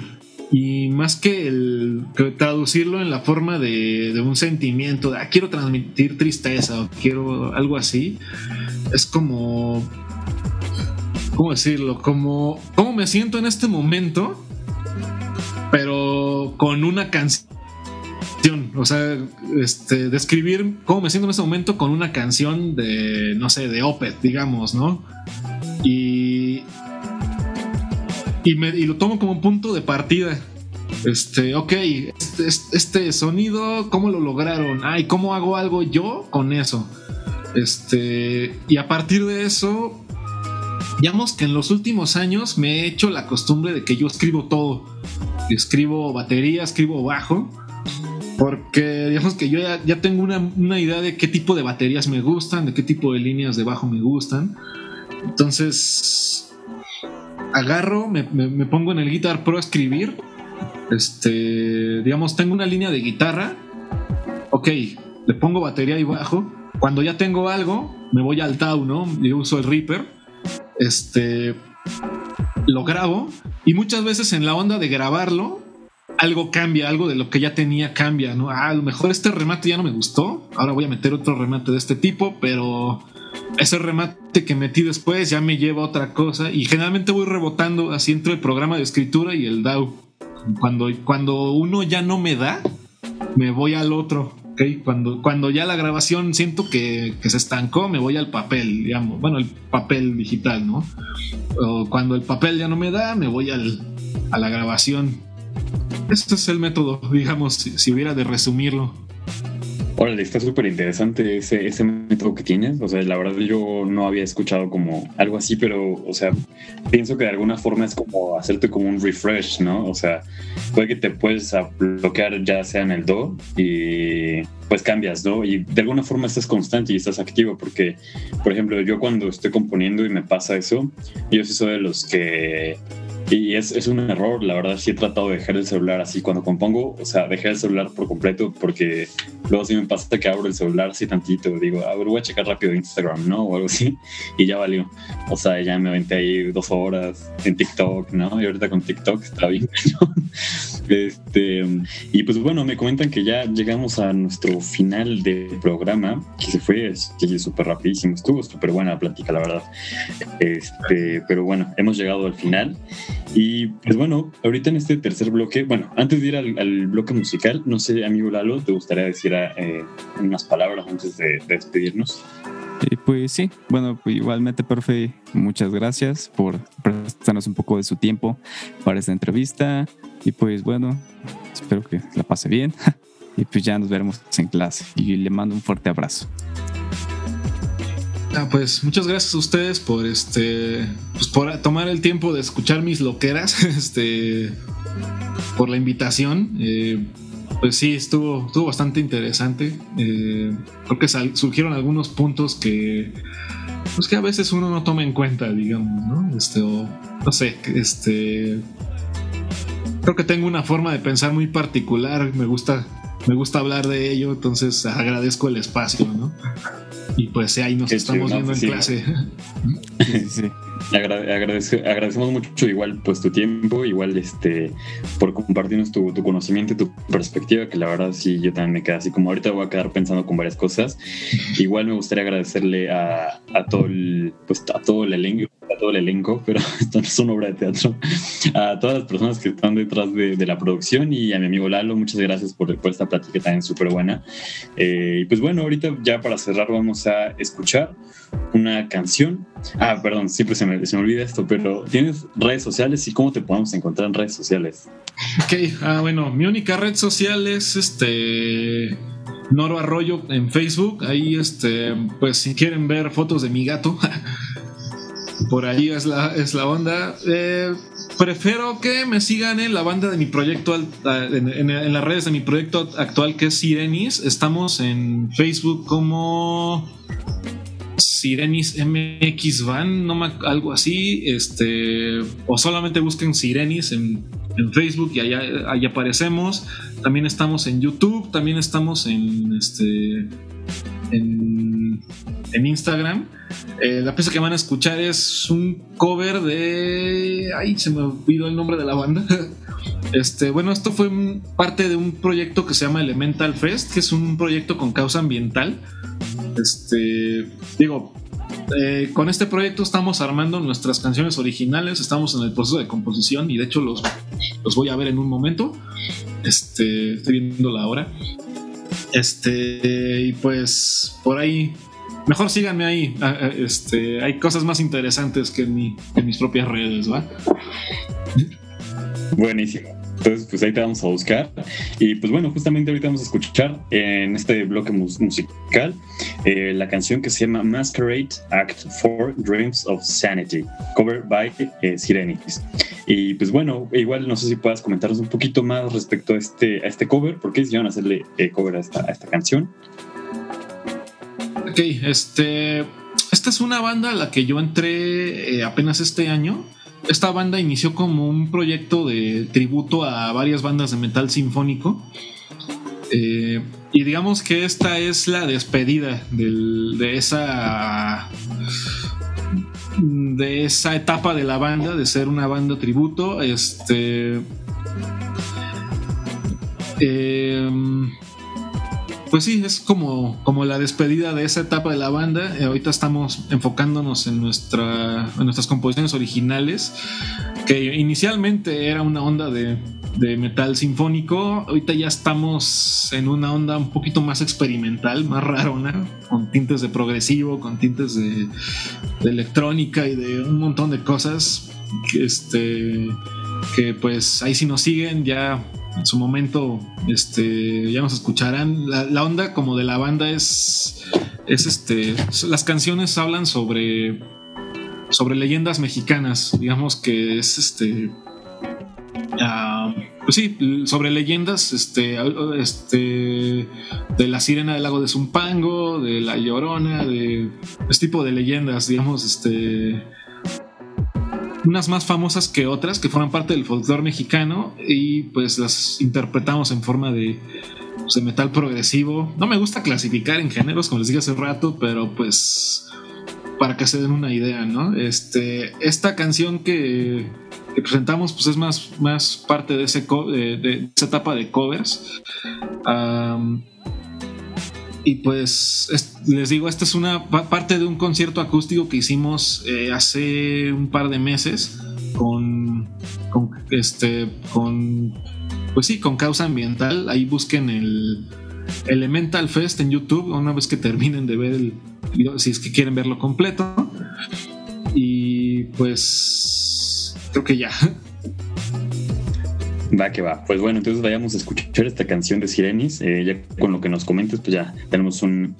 y más que el traducirlo en la forma de, un sentimiento, de, ah, quiero transmitir tristeza o quiero algo así, es como ¿cómo decirlo? Como cómo me siento en este momento pero con una canción. O sea, este, describir cómo me siento en este momento con una canción de, no sé, de Opeth, digamos, ¿no? Y, y, me, y lo tomo como un punto de partida. Este, ok, este, este, sonido, ¿cómo lo lograron? Ay, ¿cómo hago algo yo con eso? Este, y a partir de eso, digamos que en los últimos años me he hecho la costumbre de que yo escribo todo escribo batería, escribo bajo, porque digamos que yo ya, tengo una, idea de qué tipo de baterías me gustan, de qué tipo de líneas de bajo me gustan. Entonces, agarro, me, pongo en el Guitar Pro a escribir. Este, digamos, tengo una línea de guitarra. Ok, le pongo batería y bajo. Cuando ya tengo algo, me voy al TAU, ¿no? Yo uso el Reaper. Este, lo grabo y muchas veces en la onda de grabarlo, algo cambia, algo de lo que ya tenía cambia, ¿no? Ah, a lo mejor este remate ya no me gustó, ahora voy a meter otro remate de este tipo, pero ese remate que metí después ya me lleva a otra cosa y generalmente voy rebotando así entre el programa de escritura y el DAO. Cuando, cuando uno ya no me da, me voy al otro. Cuando, cuando ya la grabación siento que, que, se estancó, me voy al papel, digamos. Bueno, el papel digital, ¿no? O cuando el papel ya no me da, me voy al, a la grabación. Este es el método, [LAUGHS] digamos, si, si hubiera de resumirlo. Órale, está súper interesante ese, ese método que tienes. O sea, la verdad yo no había escuchado como algo así, pero, o sea, pienso que de alguna forma es como hacerte como un refresh, ¿no? O sea, puede que te puedes bloquear ya sea en el Do y pues cambias, ¿no? Y de alguna forma estás constante y estás activo porque, por ejemplo, yo cuando estoy componiendo y me pasa eso, yo soy de los que y es, es, un error, la verdad sí he tratado de dejar el celular así cuando compongo, o sea, dejar el celular por completo porque luego sí me pasa que abro el celular así tantito, digo, a ver, voy a checar rápido Instagram, ¿no? O algo así, y ya valió. O sea, ya me aventé ahí dos horas en TikTok, ¿no? Y ahorita con TikTok está bien. [LAUGHS] este, y pues bueno, me comentan que ya llegamos a nuestro final del programa, que se fue súper rapidísimo, estuvo súper buena la plática, la verdad. Este, pero bueno, hemos llegado al final. Y pues bueno, ahorita en este tercer bloque, bueno, antes de ir al, al bloque musical, no sé, amigo Lalo, ¿te gustaría decir eh, unas palabras antes de, de despedirnos? Eh, pues sí, bueno, pues igualmente, profe, muchas gracias por prestarnos un poco de su tiempo para esta entrevista. Y pues bueno, espero que la pase bien. [LAUGHS] Y pues ya nos veremos en clase. Y le mando un fuerte abrazo. Pues muchas gracias a ustedes por este pues por tomar el tiempo de escuchar mis loqueras, [LAUGHS] este por la invitación. Eh, pues sí, estuvo, estuvo bastante interesante. Eh, creo que surgieron algunos puntos que pues que a veces uno no toma en cuenta, digamos, ¿no? Este, no sé, este creo que tengo una forma de pensar muy particular, me gusta me gusta hablar de ello, entonces agradezco el espacio, ¿no? Y pues ahí nos Qué estamos chido, viendo no, en sí. clase. [LAUGHS] Sí, sí. Agradece, agradecemos mucho igual pues tu tiempo, igual este por compartirnos tu, tu, conocimiento y tu perspectiva, que la verdad sí yo también me quedé así como ahorita voy a quedar pensando con varias cosas. Igual me gustaría agradecerle a, a todo el pues a todo el elenco, todo el elenco, [LAUGHS] pero esto no es una obra de teatro, a todas las personas que están detrás de, de la producción y a mi amigo Lalo, muchas gracias por, por esta plática también súper buena. Eh, y pues bueno, ahorita ya para cerrar vamos a escuchar una canción. Ah, perdón, siempre se me, se me olvida esto, pero ¿tienes redes sociales y cómo te podemos encontrar en redes sociales? Ok, ah, bueno, mi única red social es este Noro Arroyo en Facebook. Ahí, este, pues si quieren ver fotos de mi gato, [LAUGHS] por ahí es la, es la onda. Eh, prefiero que me sigan en la banda de mi proyecto, en, las redes de mi proyecto actual que es Sirenis. Estamos en Facebook como Sirenis MX Van, no me, algo así, este, o solamente busquen Sirenis en, en Facebook y allá, allá, aparecemos. También estamos en YouTube, también estamos en este en, en Instagram. Eh, la pieza que van a escuchar es un cover de. Ay, se me olvidó el nombre de la banda. [LAUGHS] Este, bueno, esto fue parte de un proyecto que se llama Elemental Fest, que es un proyecto con causa ambiental. Este, digo, eh, con este proyecto estamos armando nuestras canciones originales, estamos en el proceso de composición y de hecho los, los voy a ver en un momento. Este, estoy viendo la hora. Este, y pues por ahí, mejor síganme ahí. Ah, ah, este, hay cosas más interesantes que en, mi, en mis propias redes, ¿va? Buenísimo. Entonces, pues ahí te vamos a buscar. Y pues bueno, justamente ahorita vamos a escuchar en este bloque mus musical eh, la canción que se llama Masquerade Act 4 Dreams of Sanity, cover by eh, Sirenis. Y pues bueno, igual no sé si puedas comentarnos un poquito más respecto a este, a este cover, por qué decidieron hacerle eh, cover a esta, a esta canción. Ok, este. Esta es una banda a la que yo entré apenas este año esta banda inició como un proyecto de tributo a varias bandas de metal sinfónico. Eh, y digamos que esta es la despedida de esa de esa etapa de la banda de ser una banda tributo este Eh, pues sí, es como, como la despedida de esa etapa de la banda. Eh, ahorita estamos enfocándonos en, nuestra, en nuestras composiciones originales, que inicialmente era una onda de, metal sinfónico. Ahorita ya estamos en una onda un poquito más experimental, más rarona, con tintes de progresivo, con tintes de, de electrónica y de un montón de cosas. Que, este, que pues ahí si nos siguen ya en su momento este, ya nos escucharán. La, onda como de la banda es, es este, las canciones hablan sobre, sobre leyendas mexicanas, digamos que es este, ah, pues sí, sobre leyendas, este, este, de la sirena del lago de Zumpango, de la llorona, de este tipo de leyendas, digamos, este unas más famosas que otras que forman parte del folclore mexicano y pues las interpretamos en forma de, pues, de metal progresivo. No me gusta clasificar en géneros, como les dije hace rato, pero pues para que se den una idea, ¿no? Este, esta canción que, presentamos pues es más, más parte de, ese de, esa etapa de covers. Y pues les digo, esta es una parte de un concierto acústico que hicimos eh, hace un par de meses con, este con pues sí, con causa ambiental. Ahí busquen el Elemental Fest en YouTube una vez que terminen de ver el video, si es que quieren verlo completo. Y pues creo que ya. Va que va. Pues bueno, entonces vayamos a escuchar esta canción de Sirenis. Eh, ya con lo que nos comentes, pues ya tenemos un,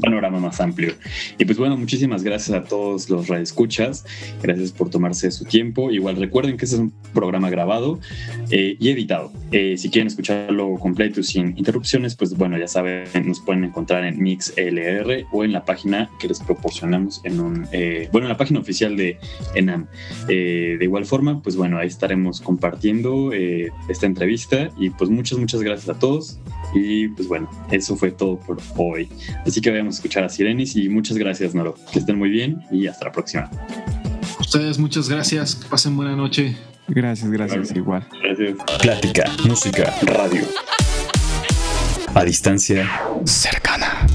panorama más amplio. Y pues bueno, muchísimas gracias a todos los radioescuchas. Gracias por tomarse su tiempo. Igual recuerden que este es un programa grabado eh, y editado. Eh, si quieren escucharlo completo sin interrupciones, pues bueno, ya saben, nos pueden encontrar en MixLR o en la página que les proporcionamos en un, bueno, en la página oficial de ENAM. de igual forma, pues bueno, ahí estaremos compartiendo eh, esta entrevista y pues muchas, muchas gracias a todos y pues bueno, eso fue todo por hoy. Así que vayamos a escuchar a Sirenis y muchas gracias Noro, que estén muy bien y hasta la próxima. Ustedes muchas gracias, que pasen buena noche. Gracias, gracias, igual. Gracias. Plática, música, radio. A distancia cercana.